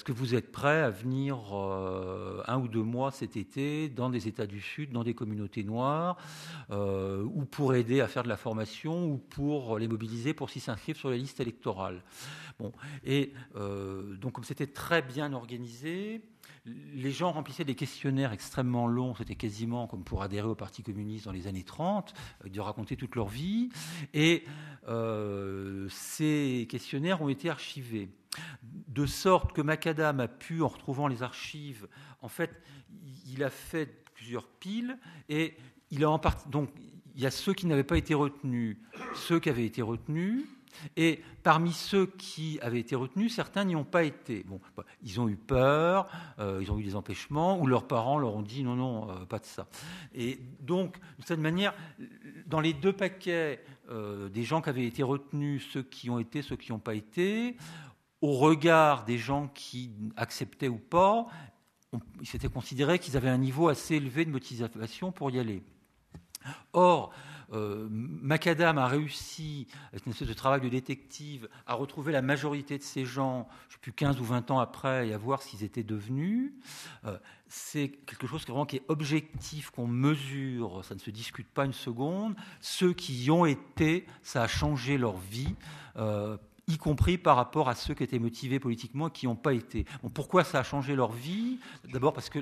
B: est-ce que vous êtes prêt à venir euh, un ou deux mois cet été dans des États du Sud, dans des communautés noires, euh, ou pour aider à faire de la formation, ou pour les mobiliser pour s'y s'inscrire sur les listes électorales. Bon, et euh, donc comme c'était très bien organisé, les gens remplissaient des questionnaires extrêmement longs, c'était quasiment comme pour adhérer au Parti communiste dans les années 30, de raconter toute leur vie, et ces questionnaires ont été archivés de sorte que Macadam a pu, en retrouvant les archives, en fait, il a fait plusieurs piles et il a en partie. Donc, il y a ceux qui n'avaient pas été retenus, ceux qui avaient été retenus, et parmi ceux qui avaient été retenus, certains n'y ont pas été. Bon, bah, ils ont eu peur, euh, ils ont eu des empêchements, ou leurs parents leur ont dit non, non, euh, pas de ça. Et donc, de cette manière, dans les deux paquets euh, des gens qui avaient été retenus, ceux qui ont été, ceux qui n'ont pas été, au regard des gens qui acceptaient ou pas, il s'était considéré qu'ils avaient un niveau assez élevé de motivation pour y aller. Or, euh, Macadam a réussi, avec une espèce de travail de détective, à retrouver la majorité de ces gens, je ne sais plus 15 ou 20 ans après, et à voir s'ils étaient devenus. Euh, c'est quelque chose qui est objectif, qu'on mesure, ça ne se discute pas une seconde. Ceux qui y ont été, ça a changé leur vie. Euh, y compris par rapport à ceux qui étaient motivés politiquement et qui n'ont pas été. pourquoi ça a changé leur vie? D'abord parce que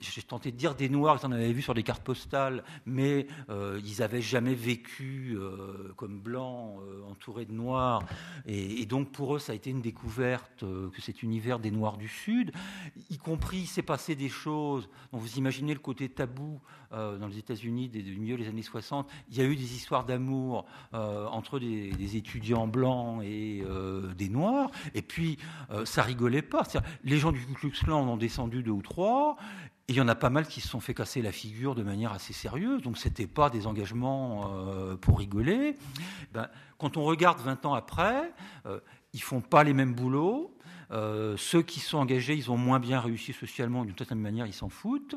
B: j'ai tenté de dire des Noirs, ils en avaient vu sur des cartes postales, mais euh, ils n'avaient jamais vécu euh, comme blancs, euh, entourés de Noirs. Et, donc pour eux, ça a été une découverte que cet univers des Noirs du Sud, y compris, s'est passé des choses dont vous imaginez le côté tabou dans les États-Unis du milieu des années 60. Il y a eu des histoires d'amour entre des, étudiants blancs et des Noirs, et puis ça rigolait pas. Les gens du Ku Klux Klan en ont descendu deux ou trois, il y en a pas mal qui se sont fait casser la figure de manière assez sérieuse, donc ce n'était pas des engagements euh, pour rigoler. Ben, quand on regarde 20 ans après, euh, ils font pas les mêmes boulots, euh, ceux qui sont engagés, ils ont moins bien réussi socialement, d'une certaine manière, ils s'en foutent.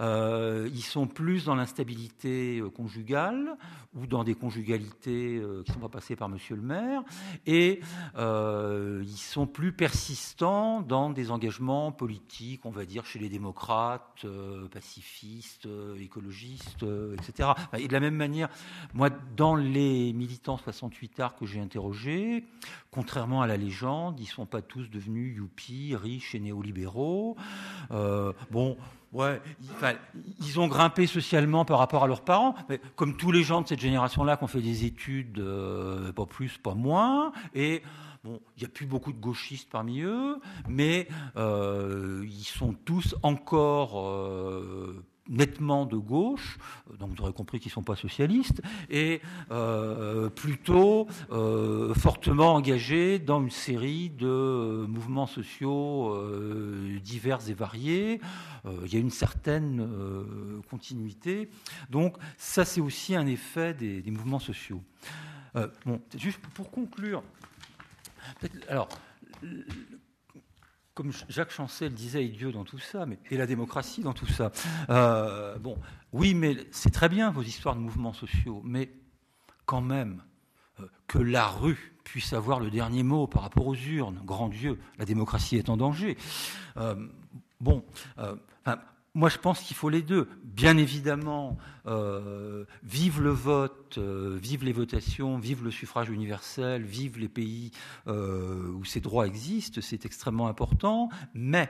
B: Euh, ils sont plus dans l'instabilité euh, conjugale ou dans des conjugalités qui ne sont pas passées par Monsieur le maire. Et ils sont plus persistants dans des engagements politiques, on va dire, chez les démocrates, pacifistes, écologistes, etc. Et de la même manière, moi, dans les militants 68 arts que j'ai interrogés, contrairement à la légende, ils ne sont pas tous devenus youpi, riches et néolibéraux. Euh, bon, ouais, ils ont grimpé socialement par rapport à leurs parents, mais comme tous les gens de cette génération-là qui ont fait des études, euh, pas plus, pas moins, et Bon, il n'y a plus beaucoup de gauchistes parmi eux, mais euh, ils sont tous encore nettement de gauche, donc vous aurez compris qu'ils ne sont pas socialistes, et plutôt fortement engagés dans une série de mouvements sociaux divers et variés. il y a une certaine continuité. Donc ça, c'est aussi un effet des, mouvements sociaux. bon, juste pour conclure, alors, comme Jacques Chancel disait, et Dieu dans tout ça, mais, et la démocratie dans tout ça. Euh, bon, oui, mais c'est très bien vos histoires de mouvements sociaux, mais quand même, euh, que la rue puisse avoir le dernier mot par rapport aux urnes, grand Dieu, la démocratie est en danger. Euh, bon, moi, je pense qu'il faut les deux. Bien évidemment, euh, vive le vote, euh, vive les votations, vive le suffrage universel, vive les pays euh, où ces droits existent, c'est extrêmement important. Mais,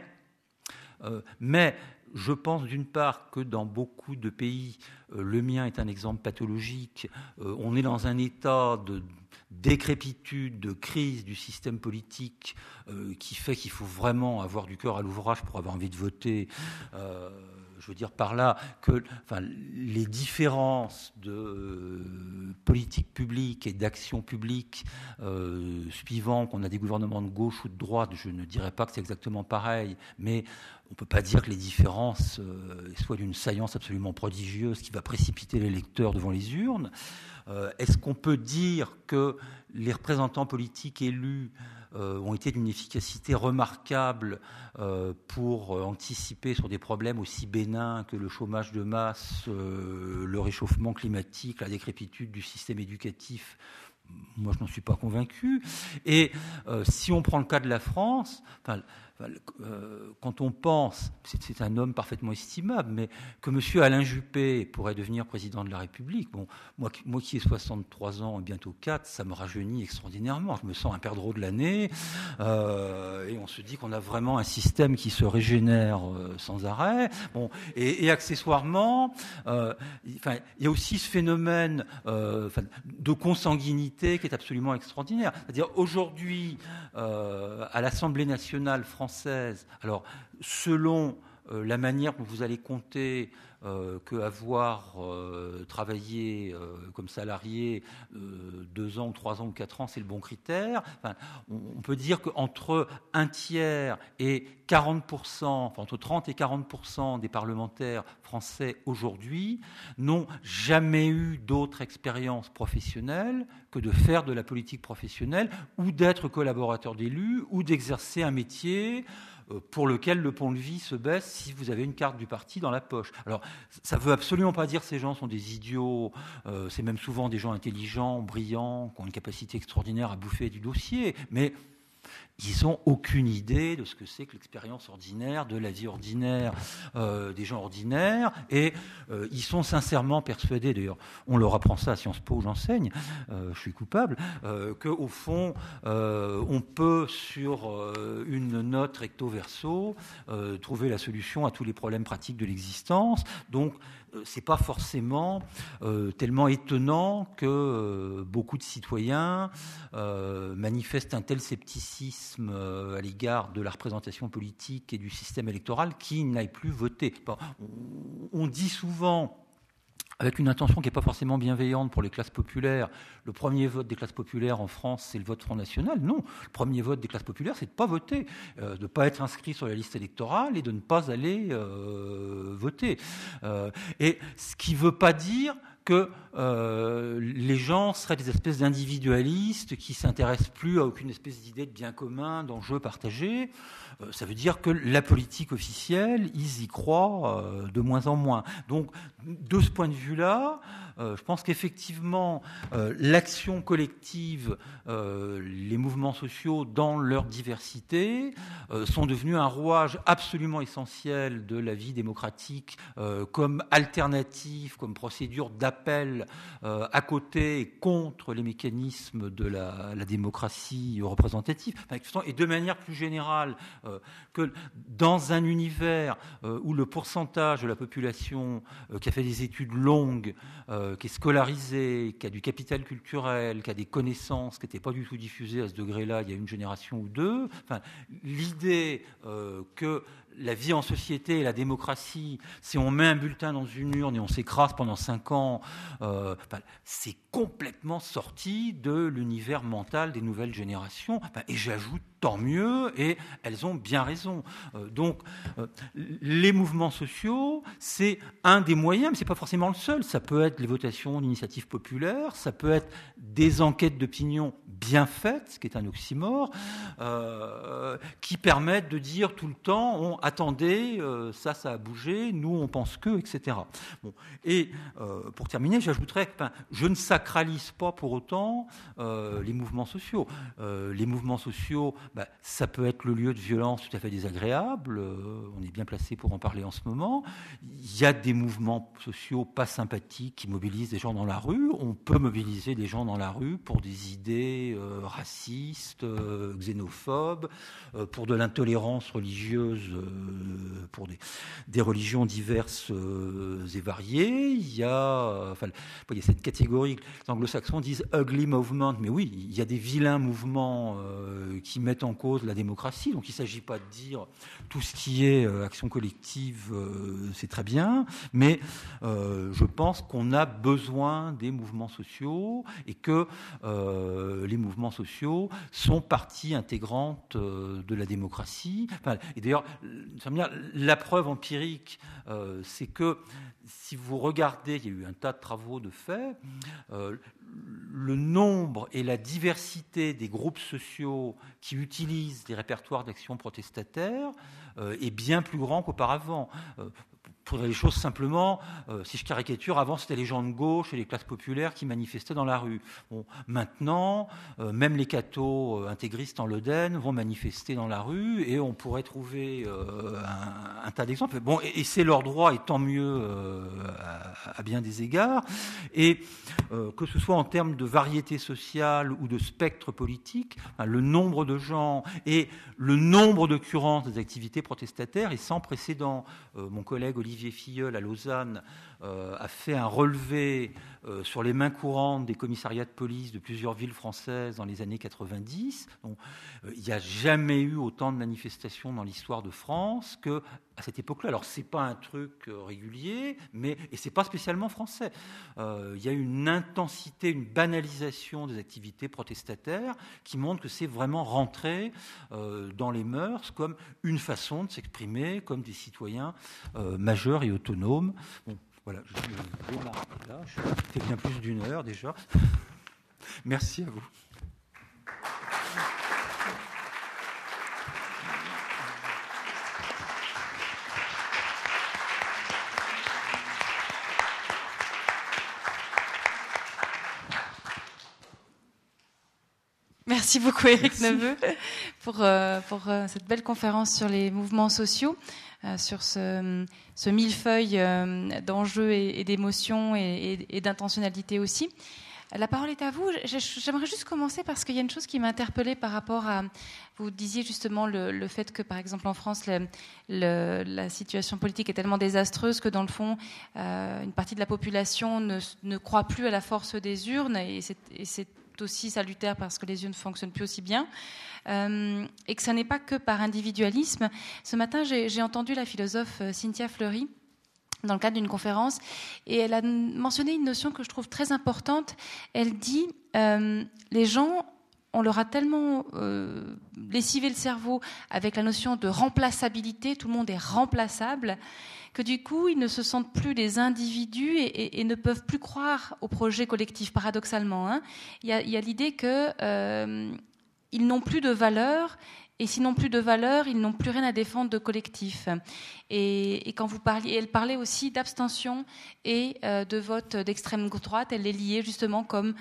B: mais je pense d'une part que dans beaucoup de pays, le mien est un exemple pathologique, on est dans un état de décrépitude, de crise du système politique euh, qui fait qu'il faut vraiment avoir du cœur à l'ouvrage pour avoir envie de voter. Euh, je veux dire par là que enfin, les différences de euh, politique publique et d'action publique suivant qu'on a des gouvernements de gauche ou de droite, je ne dirais pas que c'est exactement pareil, mais on ne peut pas dire que les différences soient d'une saillance absolument prodigieuse qui va précipiter les lecteurs devant les urnes. Euh, est-ce qu'on peut dire que les représentants politiques élus euh, ont été d'une efficacité remarquable euh, pour anticiper sur des problèmes aussi bénins que le chômage de masse, le réchauffement climatique, la décrépitude du système éducatif? Moi, je n'en suis pas convaincu. Et si on prend le cas de la France, quand on pense, c'est un homme parfaitement estimable, mais que M. Alain Juppé pourrait devenir président de la République, bon, moi, moi qui ai 63 ans et bientôt 4, ça me rajeunit extraordinairement. Je me sens un perdreau de l'année, euh, et on se dit qu'on a vraiment un système qui se régénère euh, sans arrêt. Bon, et, accessoirement, il y a aussi ce phénomène de consanguinité qui est absolument extraordinaire. C'est-à-dire aujourd'hui, à l'Assemblée nationale française, alors, selon euh, la manière dont vous allez compter euh, qu'avoir euh, travaillé euh, comme salarié deux ans, trois ans ou quatre ans, c'est le bon critère. on, peut dire qu'entre un tiers et 40%, entre 30 et 40% des parlementaires français aujourd'hui n'ont jamais eu d'autre expérience professionnelle que de faire de la politique professionnelle ou d'être collaborateur d'élus ou d'exercer un métier euh, pour lequel le pont de vie se baisse si vous avez une carte du parti dans la poche. Alors, ça ne veut absolument pas dire que ces gens sont des idiots, euh, c'est même souvent des gens intelligents, brillants, qui ont une capacité extraordinaire à bouffer du dossier, mais ils n'ont aucune idée de ce que c'est que l'expérience ordinaire, de la vie ordinaire euh, des gens ordinaires, et euh, ils sont sincèrement persuadés, d'ailleurs, on leur apprend ça à Sciences Po, j'enseigne, euh, je suis coupable, qu'au fond, on peut, sur une note recto-verso, trouver la solution à tous les problèmes pratiques de l'existence. Donc, c'est pas forcément euh, tellement étonnant que euh, beaucoup de citoyens manifestent un tel scepticisme à l'égard de la représentation politique et du système électoral qu'ils n'aillent plus voter. on dit souvent avec une intention qui n'est pas forcément bienveillante pour les classes populaires. Le premier vote des classes populaires en France, c'est le vote Front National. Non, le premier vote des classes populaires, c'est de ne pas voter, euh, de ne pas être inscrit sur la liste électorale et de ne pas aller euh, voter. Euh, et ce qui ne veut pas dire que euh, les gens seraient des espèces d'individualistes qui s'intéressent plus à aucune espèce d'idée de bien commun, d'enjeu partagé. Euh, ça veut dire que la politique officielle, ils y croient euh, de moins en moins. Donc, de ce point de vue-là, je pense qu'effectivement, l'action collective, les mouvements sociaux dans leur diversité, sont devenus un rouage absolument essentiel de la vie démocratique comme alternative, comme procédure d'appel à côté et contre les mécanismes de la, démocratie représentative. et de manière plus générale, que dans un univers où le pourcentage de la population qui a fait des études longues euh, qui est scolarisé, qui a du capital culturel, qui a des connaissances qui n'étaient pas du tout diffusées à ce degré-là il y a une génération ou deux. Enfin, l'idée euh, que la vie en société la démocratie, si on met un bulletin dans une urne et on s'écrase pendant cinq ans, euh, c'est complètement sorti de l'univers mental des nouvelles générations. et j'ajoute tant mieux, et elles ont bien raison. Euh, donc, euh, les mouvements sociaux, c'est un des moyens, mais ce n'est pas forcément le seul. Ça peut être les votations d'initiatives populaires, ça peut être des enquêtes d'opinion bien faites, ce qui est un oxymore, euh, qui permettent de dire tout le temps, on, attendez, ça, ça a bougé, nous, on pense que, etc. Bon. Et pour terminer, j'ajouterais que je ne sacralise pas pour autant les mouvements sociaux. les mouvements sociaux, bah, ça peut être le lieu de violence tout à fait désagréable. Euh, on est bien placé pour en parler en ce moment. Il y a des mouvements sociaux pas sympathiques qui mobilisent des gens dans la rue. On peut mobiliser des gens dans la rue pour des idées euh, racistes, euh, xénophobes, pour de l'intolérance religieuse, pour des, religions diverses et variées. Il y a, enfin, il y a cette catégorie. Les anglo-saxons disent ugly movement, mais oui, il y a des vilains mouvements qui mettent en cause la démocratie. Donc il ne s'agit pas de dire tout ce qui est euh, action collective, euh, c'est très bien, mais euh, je pense qu'on a besoin des mouvements sociaux et que les mouvements sociaux sont partie intégrante de la démocratie. et d'ailleurs, la preuve empirique, c'est que si vous regardez, il y a eu un tas de travaux de fait, le nombre et la diversité des groupes sociaux qui utilisent des répertoires d'action protestataires euh, est bien plus grand qu'auparavant. Pour les choses simplement, euh, si je caricature, avant c'était les gens de gauche et les classes populaires qui manifestaient dans la rue. Bon, maintenant, euh, même les cathos euh, intégristes en Leden vont manifester dans la rue et on pourrait trouver un, tas d'exemples. Bon, et, c'est leur droit et tant mieux à, bien des égards. Et que ce soit en termes de variété sociale ou de spectre politique, le nombre de gens et le nombre d'occurrences des activités protestataires est sans précédent. mon collègue Olivier Olivier Filleul à Lausanne a fait un relevé euh, sur les mains courantes des commissariats de police de plusieurs villes françaises dans les années 90. Euh, il n'y a jamais eu autant de manifestations dans l'histoire de France que à cette époque-là. Alors c'est pas un truc régulier, mais et c'est pas spécialement français. il y a une intensité, une banalisation des activités protestataires qui montre que c'est vraiment rentré dans les mœurs comme une façon de s'exprimer comme des citoyens majeurs et autonomes. Voilà, je vais m'arrêter là. Je fait bien plus d'une heure déjà. Merci à vous.
A: Merci beaucoup Eric Neveu pour, euh, pour euh, cette belle conférence sur les mouvements sociaux. Euh, sur ce, millefeuille euh, d'enjeux et, d'émotions et, d'intentionnalité aussi. La parole est à vous. J'aimerais juste commencer parce qu'il y a une chose qui m'a interpellée par rapport à. Vous disiez justement le, fait que, par exemple, en France, la situation politique est tellement désastreuse que, dans le fond, euh, une partie de la population ne, ne, croit plus à la force des urnes et c'est aussi salutaire parce que les yeux ne fonctionnent plus aussi bien, euh, et que ça n'est pas que par individualisme. Ce matin, j'ai entendu la philosophe euh, Cynthia Fleury dans le cadre d'une conférence, et elle a mentionné une notion que je trouve très importante. Elle dit euh, les gens on leur a tellement lessivé le cerveau avec la notion de remplaçabilité, tout le monde est remplaçable, que du coup, ils ne se sentent plus des individus et, ne peuvent plus croire au projet collectif, paradoxalement. Hein. Il y a, l'idée qu'ils euh, n'ont plus de valeur et s'ils n'ont plus de valeur, ils n'ont plus rien à défendre de collectif. Et, quand vous parliez, elle parlait aussi d'abstention et euh, de vote d'extrême droite. Elle les liait justement comme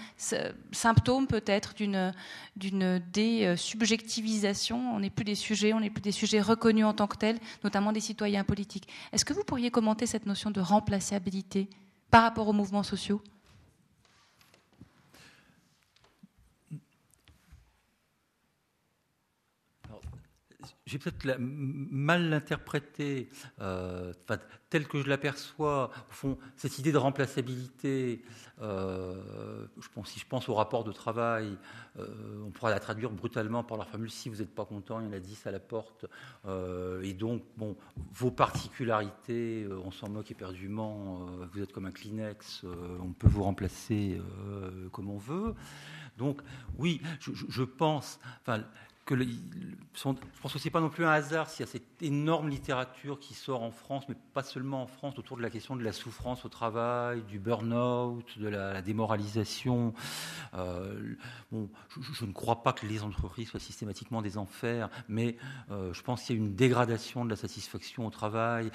A: symptôme peut-être d'une d'une désubjectivisation. On n'est plus des sujets, on n'est plus des sujets reconnus en tant que tels, notamment des citoyens politiques. Est-ce que vous pourriez commenter cette notion de remplaçabilité par rapport aux mouvements sociaux?
B: J'ai peut-être mal l'interprété, euh, tel que je l'aperçois, au fond, cette idée de remplaçabilité, euh, je pense, si je pense au rapport de travail, euh, on pourra la traduire brutalement par la formule si vous n'êtes pas content, il y en a 10 à la porte, et donc, bon, vos particularités, on s'en moque éperdument, vous êtes comme un Kleenex, on peut vous remplacer comme on veut. Donc, oui, je, je pense, enfin, je pense que ce n'est pas non plus un hasard s'il y a cette énorme littérature qui sort en France, mais pas seulement en France, autour de la question de la souffrance au travail, du burn-out, de la, démoralisation. Euh, bon, je, ne crois pas que les entreprises soient systématiquement des enfers, mais euh, je pense qu'il y a une dégradation de la satisfaction au travail.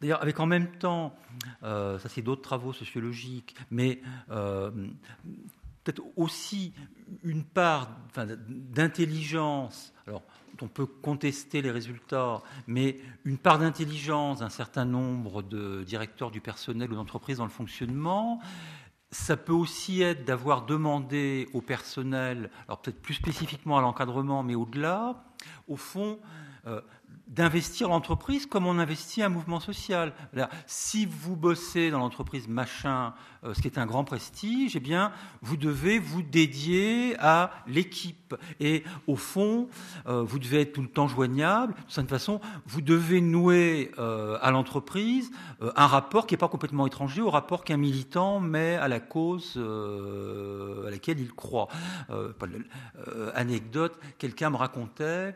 B: D'ailleurs, avec en même temps, euh, ça c'est d'autres travaux sociologiques, mais peut-être aussi une part d'intelligence, alors on peut contester les résultats, mais une part d'intelligence d'un certain nombre de directeurs du personnel ou d'entreprises dans le fonctionnement. Ça peut aussi être d'avoir demandé au personnel, alors peut-être plus spécifiquement à l'encadrement, mais au-delà, au fond, euh, d'investir l'entreprise comme on investit un mouvement social. Si vous bossez dans l'entreprise machin, ce qui est un grand prestige, eh bien, vous devez vous dédier à l'équipe. Et au fond, euh, vous devez être tout le temps joignable. De cette façon, vous devez nouer euh, à l'entreprise un rapport qui n'est pas complètement étranger au rapport qu'un militant met à la cause à laquelle il croit. anecdote, quelqu'un me racontait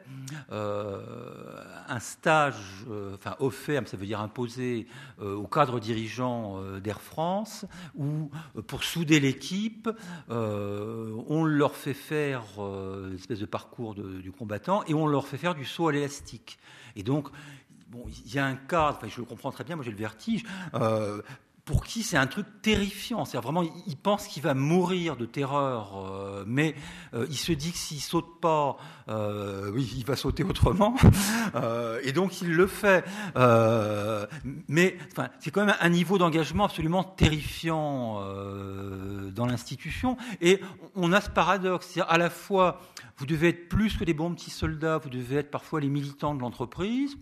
B: un stage, euh, enfin offert, ça veut dire imposé euh, au cadre dirigeant euh, d'Air France, où pour souder l'équipe, on leur fait faire une espèce de parcours du combattant et on leur fait faire du saut à l'élastique. Et donc, Bon, il y a un cadre, enfin, je le comprends très bien, moi j'ai le vertige, pour qui c'est un truc terrifiant. C'est vraiment, il pense qu'il va mourir de terreur, euh, mais euh, il se dit que s'il saute pas, euh, il va sauter autrement, et donc il le fait. mais c'est quand même un niveau d'engagement absolument terrifiant dans l'institution. Et on a ce paradoxe, c'est à la fois, vous devez être plus que des bons petits soldats, vous devez être parfois les militants de l'entreprise,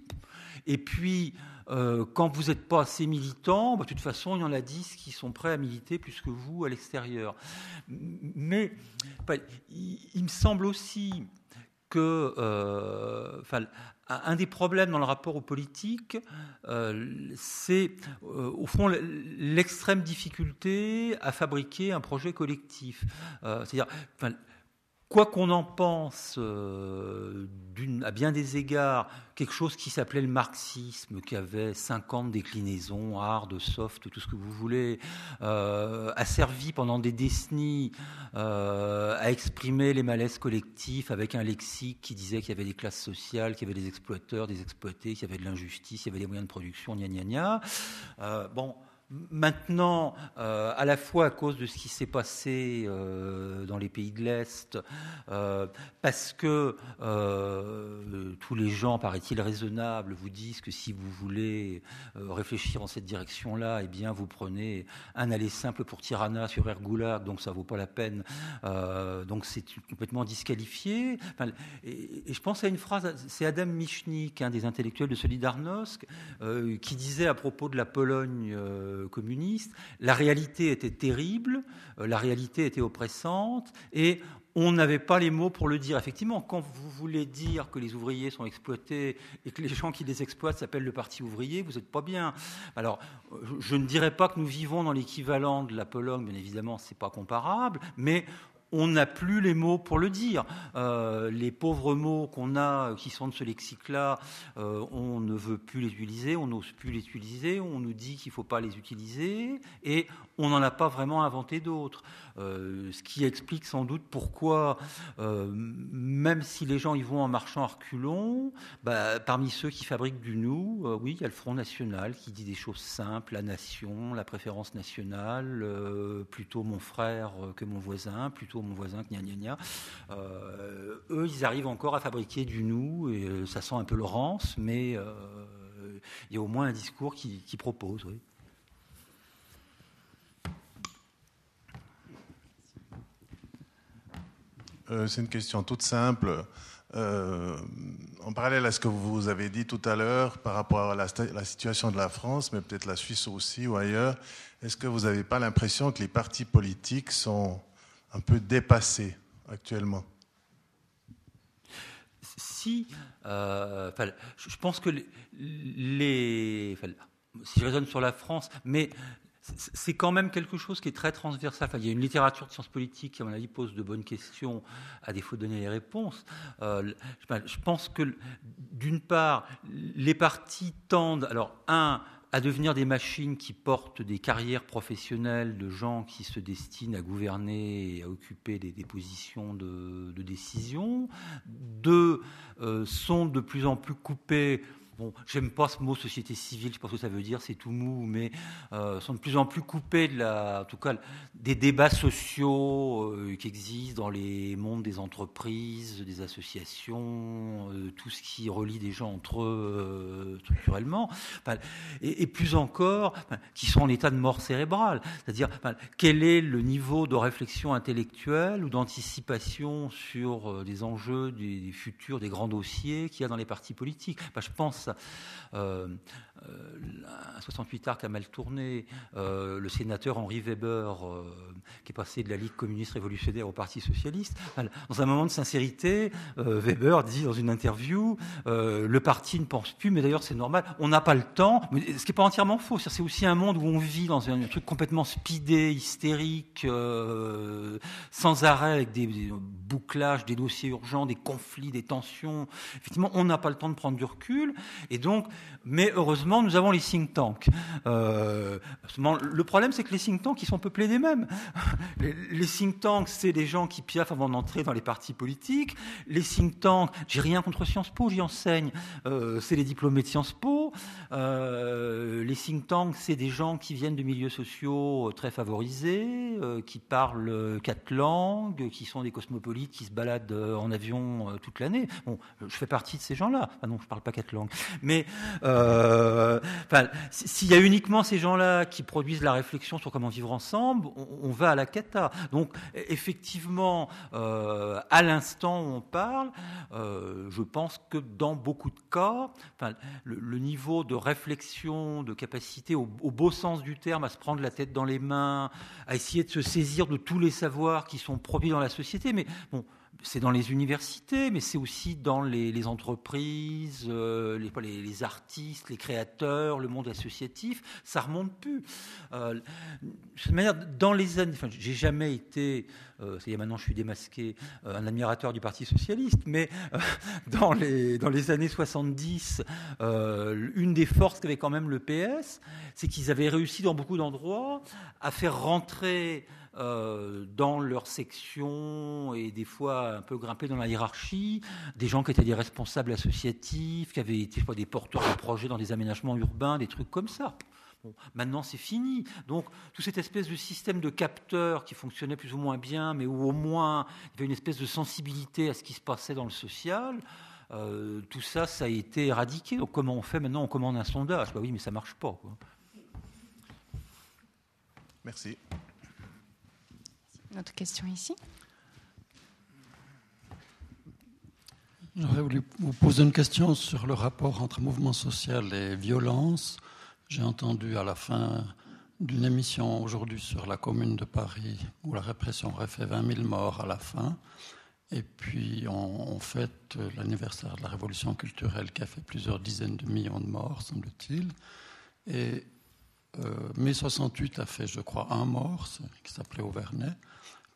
B: et puis euh, quand vous n'êtes pas assez militant, bah, de toute façon, il y en a dix qui sont prêts à militer plus que vous à l'extérieur. Mais il, me semble aussi que euh, un des problèmes dans le rapport aux politiques, euh, c'est au fond l'extrême difficulté à fabriquer un projet collectif. C'est-à-dire, quoi qu'on en pense, euh, à bien des égards, quelque chose qui s'appelait le marxisme, qui avait 50 déclinaisons, hard, soft, tout ce que vous voulez, euh, a servi pendant des décennies euh, à exprimer les malaises collectifs avec un lexique qui disait qu'il y avait des classes sociales, qu'il y avait des exploiteurs, des exploités, qu'il y avait de l'injustice, il y avait des moyens de production, gna gna gna. bon, Maintenant, euh, à la fois à cause de ce qui s'est passé euh, dans les pays de l'Est, euh, parce que tous les gens, paraît-il raisonnables, vous disent que si vous voulez réfléchir en cette direction-là, eh bien, vous prenez un aller simple pour Tirana sur Ergoulag, donc ça vaut pas la peine. donc c'est complètement disqualifié. et, je pense à une phrase, c'est Adam Michnik, un des intellectuels de Solidarnosc, qui disait à propos de la Pologne communiste, la réalité était terrible, euh, la réalité était oppressante, et on n'avait pas les mots pour le dire. Effectivement, quand vous voulez dire que les ouvriers sont exploités et que les gens qui les exploitent s'appellent le Parti ouvrier, vous n'êtes pas bien. Alors, je ne dirais pas que nous vivons dans l'équivalent de la Pologne, bien évidemment, ce n'est pas comparable, mais on n'a plus les mots pour le dire. Euh, les pauvres mots qu'on a, qui sont de ce lexique-là, euh, on ne veut plus les utiliser, on n'ose plus les utiliser, on nous dit qu'il ne faut pas les utiliser, et on n'en a pas vraiment inventé d'autres. Euh, ce qui explique sans doute pourquoi, même si les gens y vont en marchant à reculons, bah, parmi ceux qui fabriquent du nous, oui, il y a le Front National qui dit des choses simples, la nation, la préférence nationale, plutôt mon frère que mon voisin, plutôt mon voisin que gna gna gna. Euh, eux, ils arrivent encore à fabriquer du nous, et euh, ça sent un peu Laurence, mais euh, il y a au moins un discours qui, propose. Oui.
C: C'est une question toute simple. en parallèle à ce que vous avez dit tout à l'heure par rapport à la, situation de la France, mais peut-être la Suisse aussi ou ailleurs, est-ce que vous n'avez pas l'impression que les partis politiques sont un peu dépassés actuellement?
B: Si, euh, je pense que les, si je raisonne sur la France, mais c'est quand même quelque chose qui est très transversal. il y a une littérature de sciences politiques qui, à mon avis, pose de bonnes questions, à défaut de donner les réponses. Euh, je pense que, d'une part, les partis tendent, alors, un, à devenir des machines qui portent des carrières professionnelles de gens qui se destinent à gouverner et à occuper des, positions de, décision. Deux, euh, sont de plus en plus coupés bon, j'aime pas ce mot société civile, je sais pas ce que ça veut dire, c'est tout mou, mais euh, sont de plus en plus coupés de la, en tout cas, des débats sociaux euh, qui existent dans les mondes des entreprises, des associations, euh, tout ce qui relie des gens entre eux structurellement, et, plus encore, qui sont en état de mort cérébrale, c'est-à-dire quel est le niveau de réflexion intellectuelle ou d'anticipation sur des enjeux des, futurs, des grands dossiers qu'il y a dans les partis politiques? je pense euh, euh, un 68 arc a mal tourné. Euh, le sénateur Henri Weber, qui est passé de la Ligue communiste révolutionnaire au Parti socialiste, dans un moment de sincérité, Weber dit dans une interview le parti ne pense plus, mais d'ailleurs c'est normal, on n'a pas le temps. ce qui n'est pas entièrement faux. C'est aussi un monde où on vit dans un, truc complètement speedé, hystérique, sans arrêt, avec des, des, bouclages, des dossiers urgents, des conflits, des tensions. Effectivement, on n'a pas le temps de prendre du recul. Et donc, mais heureusement, nous avons les think tanks. Euh, le problème, c'est que les think tanks, ils sont peuplés des mêmes. Les, think tanks, c'est des gens qui piaffent avant d'entrer dans les partis politiques. Les think tanks, j'ai rien contre Sciences Po, j'y enseigne. Euh, c'est les diplômés de Sciences Po. Euh, les think tanks, c'est des gens qui viennent de milieux sociaux très favorisés, qui parlent quatre langues, qui sont des cosmopolites, qui se baladent en avion toute l'année. Bon, je fais partie de ces gens-là. Ah non, je parle pas quatre langues. Mais s'il y a uniquement ces gens-là qui produisent la réflexion sur comment vivre ensemble, on, va à la cata. Donc effectivement, euh, à l'instant où on parle, euh, je pense que dans beaucoup de cas, le, niveau de réflexion, de capacité au, au, beau sens du terme, à se prendre la tête dans les mains, à essayer de se saisir de tous les savoirs qui sont produits dans la société, mais bon, c'est dans les universités, mais c'est aussi dans les, entreprises, euh, les, artistes, les créateurs, le monde associatif. Ça remonte plus. Euh, de manière, dans les années, j'ai jamais été, euh, ça y est, maintenant je suis démasqué, euh, un admirateur du Parti socialiste, mais dans les dans les années 70, une des forces qu'avait quand même le PS, c'est qu'ils avaient réussi dans beaucoup d'endroits à faire rentrer euh, dans leur section et des fois un peu grimper dans la hiérarchie, des gens qui étaient des responsables associatifs, qui avaient été des porteurs de projets dans des aménagements urbains, des trucs comme ça. Maintenant, c'est fini. Donc, toute cette espèce de système de capteurs qui fonctionnait plus ou moins bien, mais où au moins il y avait une espèce de sensibilité à ce qui se passait dans le social, euh, tout ça, ça a été éradiqué. Donc, comment on fait maintenant? On commande un sondage. Bah oui, mais ça marche pas.
C: Merci.
A: Notre question ici.
D: J'aurais voulu vous poser une question sur le rapport entre mouvement social et violence. J'ai entendu à la fin d'une émission aujourd'hui sur la commune de Paris où la répression aurait fait 20 000 morts à la fin. Et puis on, fête l'anniversaire de la révolution culturelle qui a fait plusieurs dizaines de millions de morts, semble-t-il. Et euh, mai 68 a fait, je crois, un mort, qui s'appelait Auvernay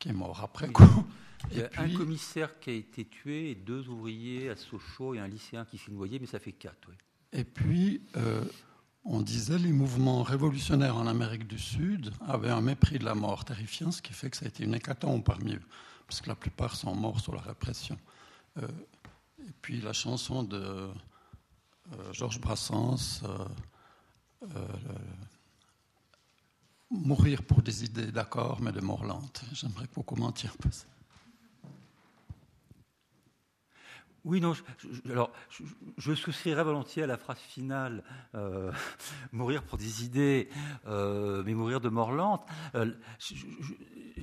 D: qui est mort après coup.
B: Il y a un commissaire qui a été tué et deux ouvriers à Sochaux et un lycéen qui s'est noyé, mais ça fait quatre.
D: Et puis, euh, on disait les mouvements révolutionnaires en Amérique du Sud avaient un mépris de la mort terrifiant, ce qui fait que ça a été une hécatombe parmi eux, parce que la plupart sont morts sous la répression. Euh, et puis la chanson de euh, Georges Brassens, mourir pour des idées, d'accord, mais de mort lente. J'aimerais que vous commentiez ça.
B: Oui, non, je, alors je, souscrirais volontiers à la phrase finale, euh, mourir pour des idées, euh, mais mourir de mort lente. Euh,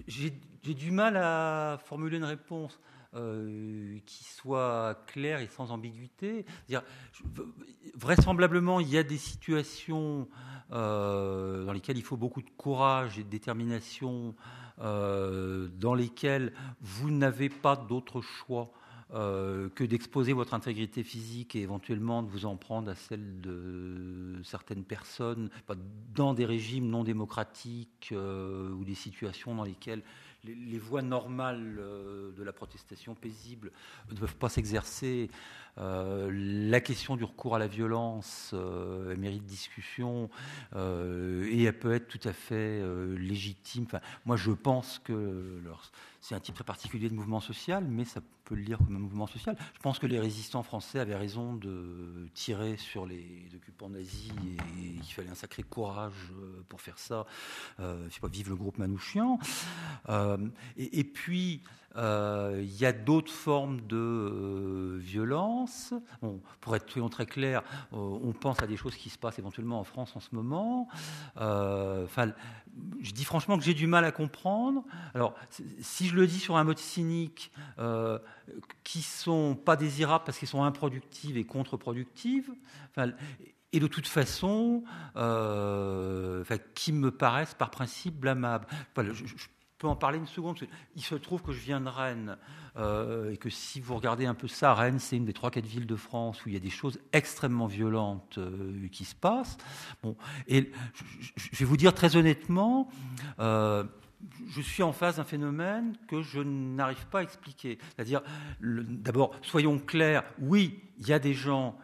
B: j'ai du mal à formuler une réponse. qui soit clair et sans ambiguïté. vraisemblablement, il y a des situations dans lesquelles il faut beaucoup de courage et de détermination, dans lesquelles vous n'avez pas d'autre choix euh, que d'exposer votre intégrité physique et éventuellement de vous en prendre à celle de certaines personnes dans des régimes non démocratiques euh, ou des situations dans lesquelles les, voies normales euh, de la protestation paisible ne peuvent pas s'exercer. la question du recours à la violence mérite discussion et elle peut être tout à fait légitime. Moi, je pense que c'est un type très particulier de mouvement social, mais ça peut le lire comme un mouvement social. Je pense que les résistants français avaient raison de tirer sur les occupants nazis et il fallait un sacré courage euh, pour faire ça. Euh, je sais pas, vive le groupe Manouchian. Euh, et, puis, il y a d'autres formes de violence. pour être très clair, on pense à des choses qui se passent éventuellement en France en ce moment. Je dis franchement que j'ai du mal à comprendre. Alors, si je le dis sur un mode cynique, euh, qui sont pas désirables parce qu'ils sont improductives et contre-productives, et de toute façon, euh, qui me paraissent par principe blâmables. je, peux en parler une seconde. Il se trouve que je viens de Rennes euh, et que si vous regardez un peu ça, Rennes, c'est une des trois, quatre villes de France où il y a des choses extrêmement violentes euh, qui se passent. Bon, et je, vais vous dire très honnêtement, euh, je suis en face d'un phénomène que je n'arrive pas à expliquer. C'est-à-dire, d'abord, soyons clairs, oui, il y a des gens,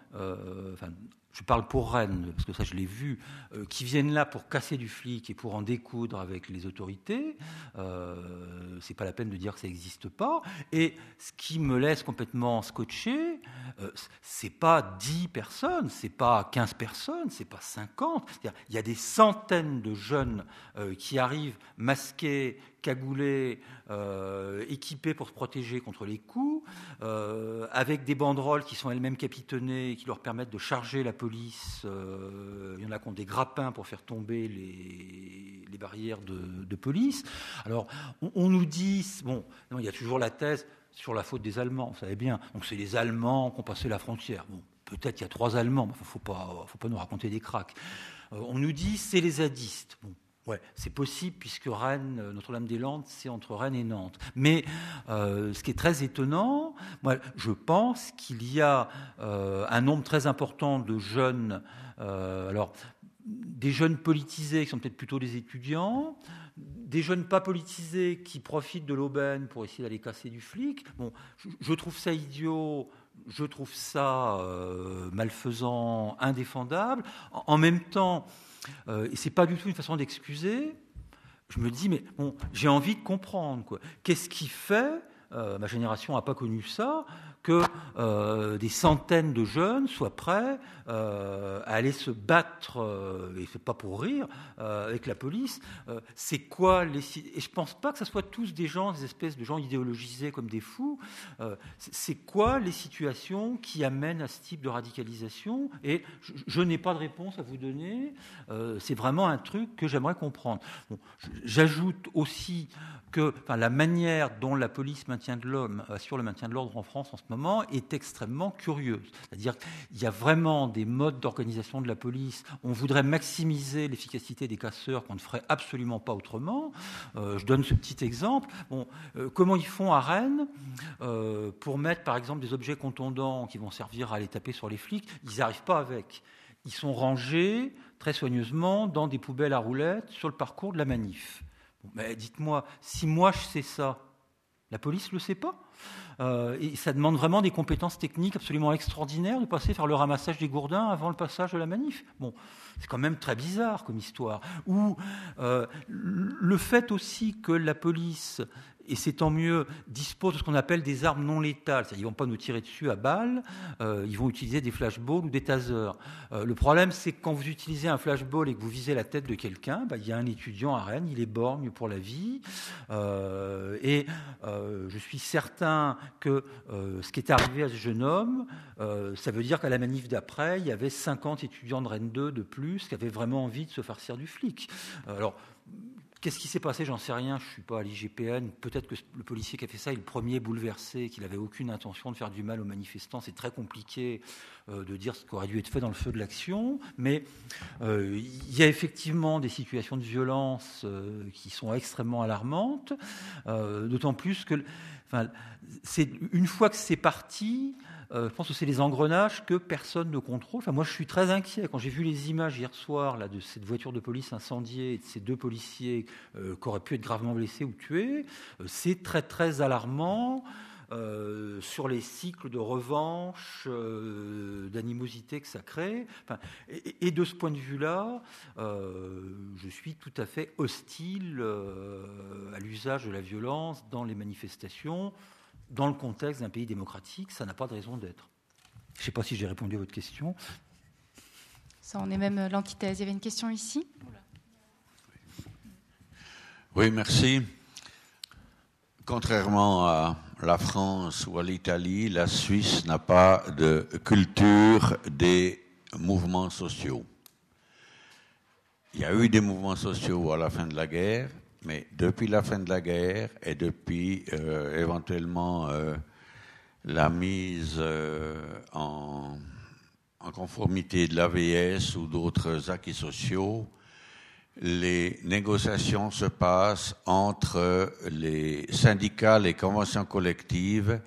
B: je parle pour Rennes, parce que ça je l'ai vu, euh, qui viennent là pour casser du flic et pour en découdre avec les autorités. Euh, c'est pas la peine de dire que ça n'existe pas. Et ce qui me laisse complètement scotché, euh, c'est pas 10 personnes, c'est pas 15 personnes, c'est pas 50. Il y a des centaines de jeunes euh, qui arrivent masqués, cagoulés, euh, équipés pour se protéger contre les coups, euh, avec des banderoles qui sont elles-mêmes capitonnées et qui leur permettent de charger la police. Euh, il y en a qui ont des grappins pour faire tomber les, barrières de, police. Alors, on, nous dit, bon, il y a toujours la thèse sur la faute des Allemands, vous savez bien. Donc, c'est les Allemands qui ont passé la frontière. Bon, peut-être il y a trois Allemands, mais il ne faut pas, faut pas nous raconter des cracks. on nous dit, c'est les zadistes. Bon, Ouais, c'est possible puisque Rennes, euh, Notre-Dame-des-Landes, c'est entre Rennes et Nantes. Mais euh, ce qui est très étonnant, moi, je pense qu'il y a euh, un nombre très important de jeunes, alors des jeunes politisés qui sont peut-être plutôt des étudiants, des jeunes pas politisés qui profitent de l'aubaine pour essayer d'aller casser du flic. Bon, je, trouve ça idiot. Je trouve ça malfaisant, indéfendable. en même temps, euh, et c'est pas du tout une façon d'excuser. Je me dis, mais j'ai envie de comprendre. Qu'est-ce qui fait, euh, ma génération n'a pas connu ça, que euh, des centaines de jeunes soient prêts euh, à aller se battre, euh, et c'est pas pour rire, avec la police. c'est quoi les et je pense pas que ce soit tous des gens, des espèces de gens idéologisés comme des fous. c'est quoi les situations qui amènent à ce type de radicalisation? Et je, n'ai pas de réponse à vous donner. c'est vraiment un truc que j'aimerais comprendre. J'ajoute aussi que enfin, la manière dont la police maintient de l'homme assure le maintien de l'ordre en France en ce moment est extrêmement curieuse. C'est-à-dire qu'il y a vraiment des modes d'organisation de la police. On voudrait maximiser l'efficacité des casseurs qu'on ne ferait absolument pas autrement. Euh, je donne ce petit exemple. Bon, euh, comment ils font à Rennes euh, pour mettre, par exemple, des objets contondants qui vont servir à aller taper sur les flics? Ils n'y arrivent pas avec. Ils sont rangés très soigneusement dans des poubelles à roulettes sur le parcours de la manif mais dites-moi, si moi je sais ça, la police ne le sait pas? Euh, et ça demande vraiment des compétences techniques absolument extraordinaires de passer faire le ramassage des gourdins avant le passage de la manif. Bon, c'est quand même très bizarre comme histoire. Ou euh, le fait aussi que la police et c'est tant mieux, disposent de ce qu'on appelle des armes non létales. Ils ne vont pas nous tirer dessus à balles, euh, ils vont utiliser des flashballs ou des tasers. Euh, le problème, c'est que quand vous utilisez un flashball et que vous visez la tête de quelqu'un, bah, il y a un étudiant à Rennes, il est borgne pour la vie. Et je suis certain que ce qui est arrivé à ce jeune homme, ça veut dire qu'à la manif d'après, il y avait 50 étudiants de Rennes 2 de plus qui avaient vraiment envie de se farcir du flic. Alors, Qu'est-ce qui s'est passé? J'en sais rien. Je ne suis pas à l'IGPN. Peut-être que le policier qui a fait ça est le premier bouleversé, qu'il n'avait aucune intention de faire du mal aux manifestants. C'est très compliqué euh, de dire ce qui aurait dû être fait dans le feu de l'action. Mais euh, il y a effectivement des situations de violence euh, qui sont extrêmement alarmantes. D'autant plus que, enfin, une fois que c'est parti. Euh, je pense que c'est les engrenages que personne ne contrôle. Enfin, moi, je suis très inquiet. Quand j'ai vu les images hier soir là, de cette voiture de police incendiée et de ces deux policiers euh, qui auraient pu être gravement blessés ou tués, euh, c'est très, très alarmant. sur les cycles de revanche, d'animosité que ça crée. et, de ce point de vue-là, je suis tout à fait hostile à l'usage de la violence dans les manifestations dans le contexte d'un pays démocratique, ça n'a pas de raison d'être. Je ne sais pas si j'ai répondu à votre question.
A: Ça, on est même euh, l'antithèse. Il y avait une question ici.
E: Oui, merci. Contrairement à la France ou à l'Italie, la Suisse n'a pas de culture des mouvements sociaux. Il y a eu des mouvements sociaux à la fin de la guerre, mais depuis la fin de la guerre et depuis euh, éventuellement euh, la mise euh, en, conformité de l'AVS ou d'autres acquis sociaux, les négociations se passent entre les syndicats, les conventions collectives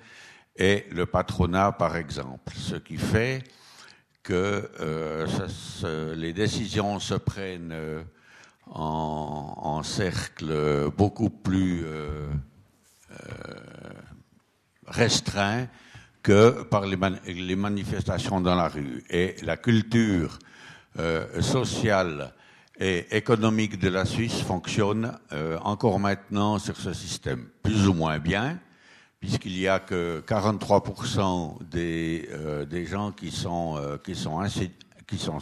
E: et le patronat, par exemple. Ce qui fait que les décisions se prennent en, cercle beaucoup plus euh, euh, restreint que par les, les, manifestations dans la rue. Et la culture euh, sociale et économique de la Suisse fonctionne encore maintenant sur ce système, plus ou moins bien, puisqu'il n'y a que 43% des, des gens qui sont, qui sont qui sont,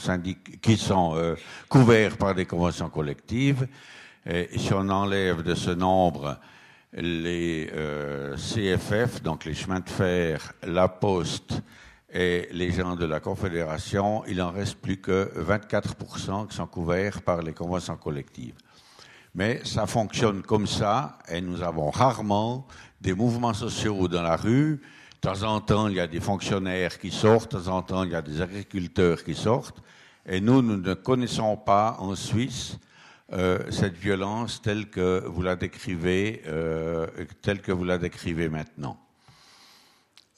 E: qui sont euh, couverts par des conventions collectives. Et si on enlève de ce nombre les euh, CFF, donc les chemins de fer, la poste et les gens de la Confédération, il en reste plus que 24% qui sont couverts par les conventions collectives. Mais ça fonctionne comme ça et nous avons rarement des mouvements sociaux dans la rue temps en temps, il y a des fonctionnaires qui sortent, de temps en temps, il y a des agriculteurs qui sortent. Et nous, nous ne connaissons pas en Suisse euh, cette violence telle que vous la décrivez, euh, telle que vous la décrivez maintenant.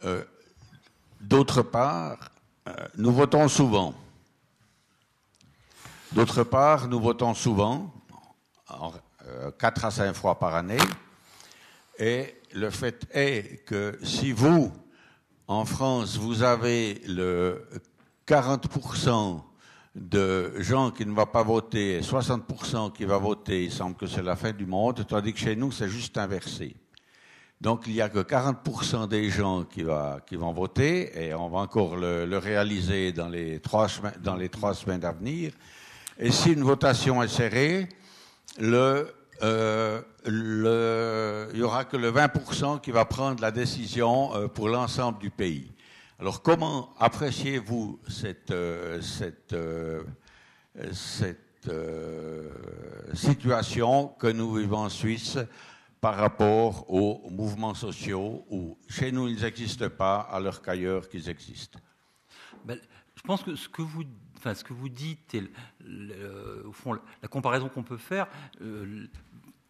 E: Euh, d'autre part, nous votons souvent. D'autre part, nous votons souvent, quatre à cinq fois par année, et le fait est que si vous, en France, vous avez le 40% de gens qui ne vont pas voter et 60% qui vont voter, il semble que c'est la fin du monde, tandis que chez nous, c'est juste inversé. Donc il n'y a que 40% des gens qui, qui, vont voter, et on va encore le, réaliser dans les trois, dans les trois semaines à venir. Et si une votation est serrée, le euh, il n'y aura que le 20% qui va prendre la décision euh, pour l'ensemble du pays. Alors comment appréciez-vous cette, euh, situation que nous vivons en Suisse par rapport aux mouvements sociaux où chez nous ils n'existent pas alors qu'ailleurs qu'ils existent?
B: Ben, Je pense que ce que vous Enfin, ce que vous dites, et au fond, la comparaison qu'on peut faire,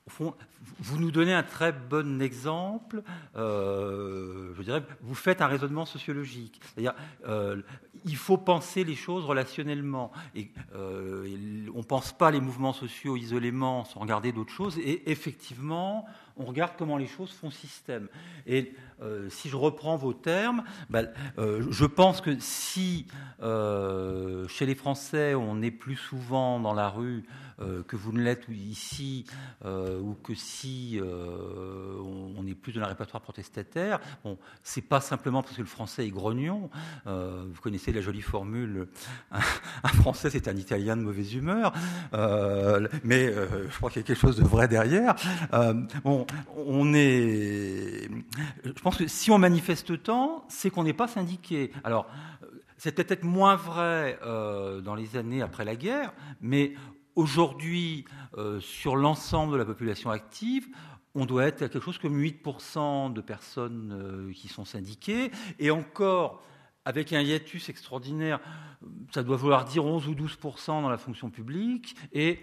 B: au fond, vous nous donnez un très bon exemple. Euh, je dirais, vous faites un raisonnement sociologique. C'est-à-dire, euh, il faut penser les choses relationnellement. Et, euh, on ne pense pas les mouvements sociaux isolément sans regarder d'autres choses. Et effectivement, on regarde comment les choses font système. Et si je reprends vos termes, ben, je pense que si chez les Français on est plus souvent dans la rue que vous ne l'êtes ici, ou que si on, est plus dans la répertoire protestataire, bon, c'est pas simplement parce que le français est grognon. vous connaissez la jolie formule un, français c'est un italien de mauvaise humeur, mais je crois qu'il y a quelque chose de vrai derrière. bon, on est. Je pense que si on manifeste tant, c'est qu'on n'est pas syndiqué. Alors, c'est peut-être moins vrai euh, dans les années après la guerre, mais aujourd'hui, sur l'ensemble de la population active, on doit être à quelque chose comme 8% de personnes qui sont syndiquées. Et encore, avec un hiatus extraordinaire, ça doit vouloir dire 11 ou 12% dans la fonction publique. Et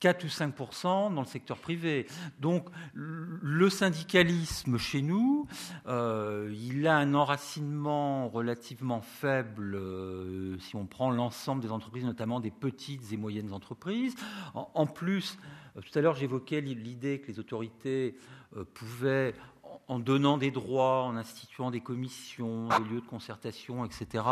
B: 4 ou 5% dans le secteur privé. Donc le syndicalisme chez nous, euh, il a un enracinement relativement faible euh, si on prend l'ensemble des entreprises, notamment des petites et moyennes entreprises. En, plus, euh, tout à l'heure j'évoquais l'idée que les autorités pouvaient en donnant des droits, en instituant des commissions, des lieux de concertation, etc.,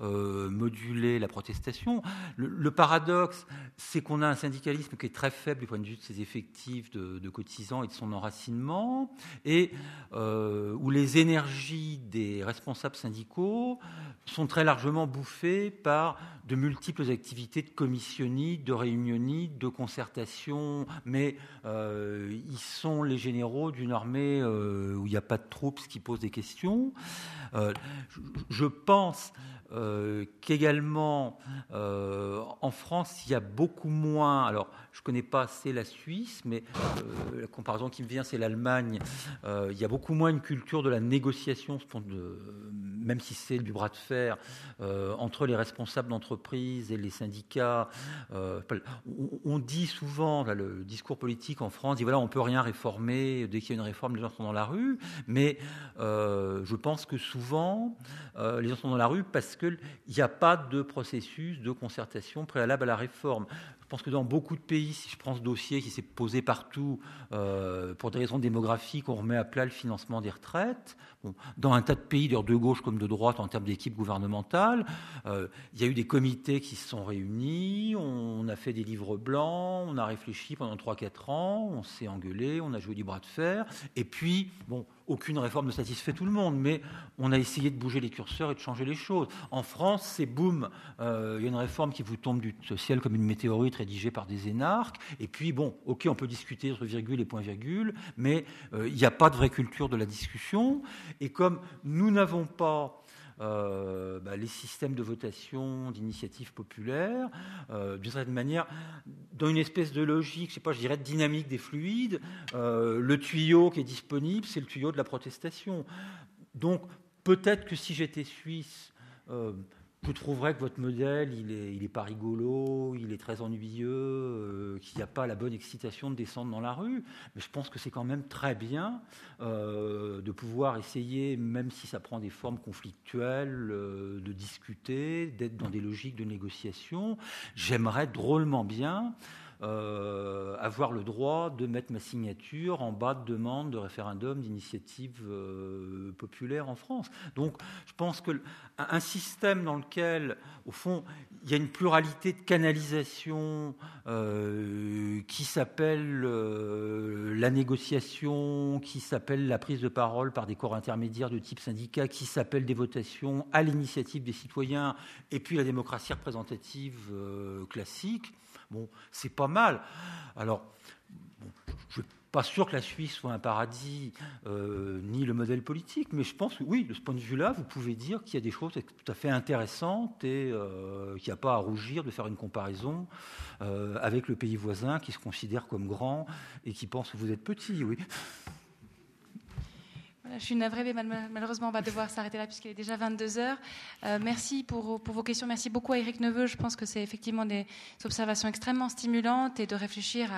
B: euh, moduler la protestation. Le, paradoxe, c'est qu'on a un syndicalisme qui est très faible du point de vue de ses effectifs de, cotisants et de son enracinement, et euh, où les énergies des responsables syndicaux sont très largement bouffées par de multiples activités de commissionnite, de réunionnite, de concertation, mais euh, ils sont les généraux d'une armée euh, où il n'y a pas de troupes, ce qui pose des questions. Euh, je pense qu'également en France, il y a beaucoup moins. Alors, je ne connais pas assez la Suisse, mais la comparaison qui me vient, c'est l'Allemagne. il y a beaucoup moins une culture de la négociation, même si c'est du bras de fer entre les responsables d'entreprise et les syndicats. On, dit souvent, le discours politique en France, dit voilà, on peut rien réformer. Dès qu'il y a une réforme, les gens sont dans la rue. Mais je pense que souvent, les gens sont dans la rue parce qu'il n'y a pas de processus de concertation préalable à la réforme. Je pense que dans beaucoup de pays, si je prends ce dossier qui s'est posé partout euh, pour des raisons démographiques, on remet à plat le financement des retraites. dans un tas de pays, de gauche comme de droite, en termes d'équipe gouvernementale, euh, il y a eu des comités qui se sont réunis, on a fait des livres blancs, on a réfléchi pendant 3-4 ans, on s'est engueulé, on a joué du bras de fer, et puis, bon, aucune réforme ne satisfait tout le monde, mais on a essayé de bouger les curseurs et de changer les choses. En France, c'est boum, euh, il y a une réforme qui vous tombe du ciel comme une météorite rédigée par des énarques, et puis bon, ok, on peut discuter entre virgule et point virgule, mais euh, il n'y a pas de vraie culture de la discussion, et comme nous n'avons pas euh, bah, les systèmes de votation d'initiative populaire, euh, d'une certaine manière, dans une espèce de logique, je sais pas, je dirais de dynamique des fluides, euh, le tuyau qui est disponible, c'est le tuyau de la protestation. Donc, peut-être que si j'étais suisse, je trouverais que votre modèle, il n'est il est pas rigolo, il est très ennuyeux, euh, qu'il n'y a pas la bonne excitation de descendre dans la rue. Mais je pense que c'est quand même très bien euh, de pouvoir essayer, même si ça prend des formes conflictuelles, euh, de discuter, d'être dans des logiques de négociation. J'aimerais drôlement bien euh, avoir le droit de mettre ma signature en bas de demande de référendum d'initiative euh, populaire en France. Donc je pense que un système dans lequel, au fond, il y a une pluralité de canalisation euh, qui s'appelle la négociation, qui s'appelle la prise de parole par des corps intermédiaires de type syndicat, qui s'appelle des votations à l'initiative des citoyens, et puis la démocratie représentative classique Bon, c'est pas mal. Alors, je ne suis pas sûr que la Suisse soit un paradis, euh, ni le modèle politique, mais je pense que oui, de ce point de vue-là, vous pouvez dire qu'il y a des choses tout à fait intéressantes et euh, qu'il n'y a pas à rougir de faire une comparaison euh, avec le pays voisin qui se considère comme grand et qui pense que vous êtes petit, oui
A: je suis navrée, mais malheureusement, on va devoir s'arrêter là puisqu'il est déjà 22 heures. Euh, merci pour, vos questions. Merci beaucoup à Eric Neveu. Je pense que c'est effectivement des observations extrêmement stimulantes et de réfléchir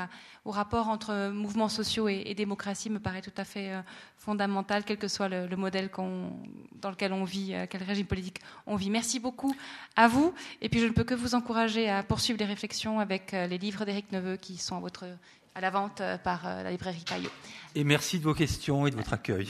A: au rapport entre mouvements sociaux et, démocratie me paraît tout à fait euh, fondamental, quel que soit le, modèle dans lequel on vit, euh, quel régime politique on vit. Merci beaucoup à vous. Et puis, je ne peux que vous encourager à poursuivre les réflexions avec les livres d'Eric Neveu qui sont à votre à la vente par la librairie Caillot.
B: Et merci de vos questions et de votre accueil.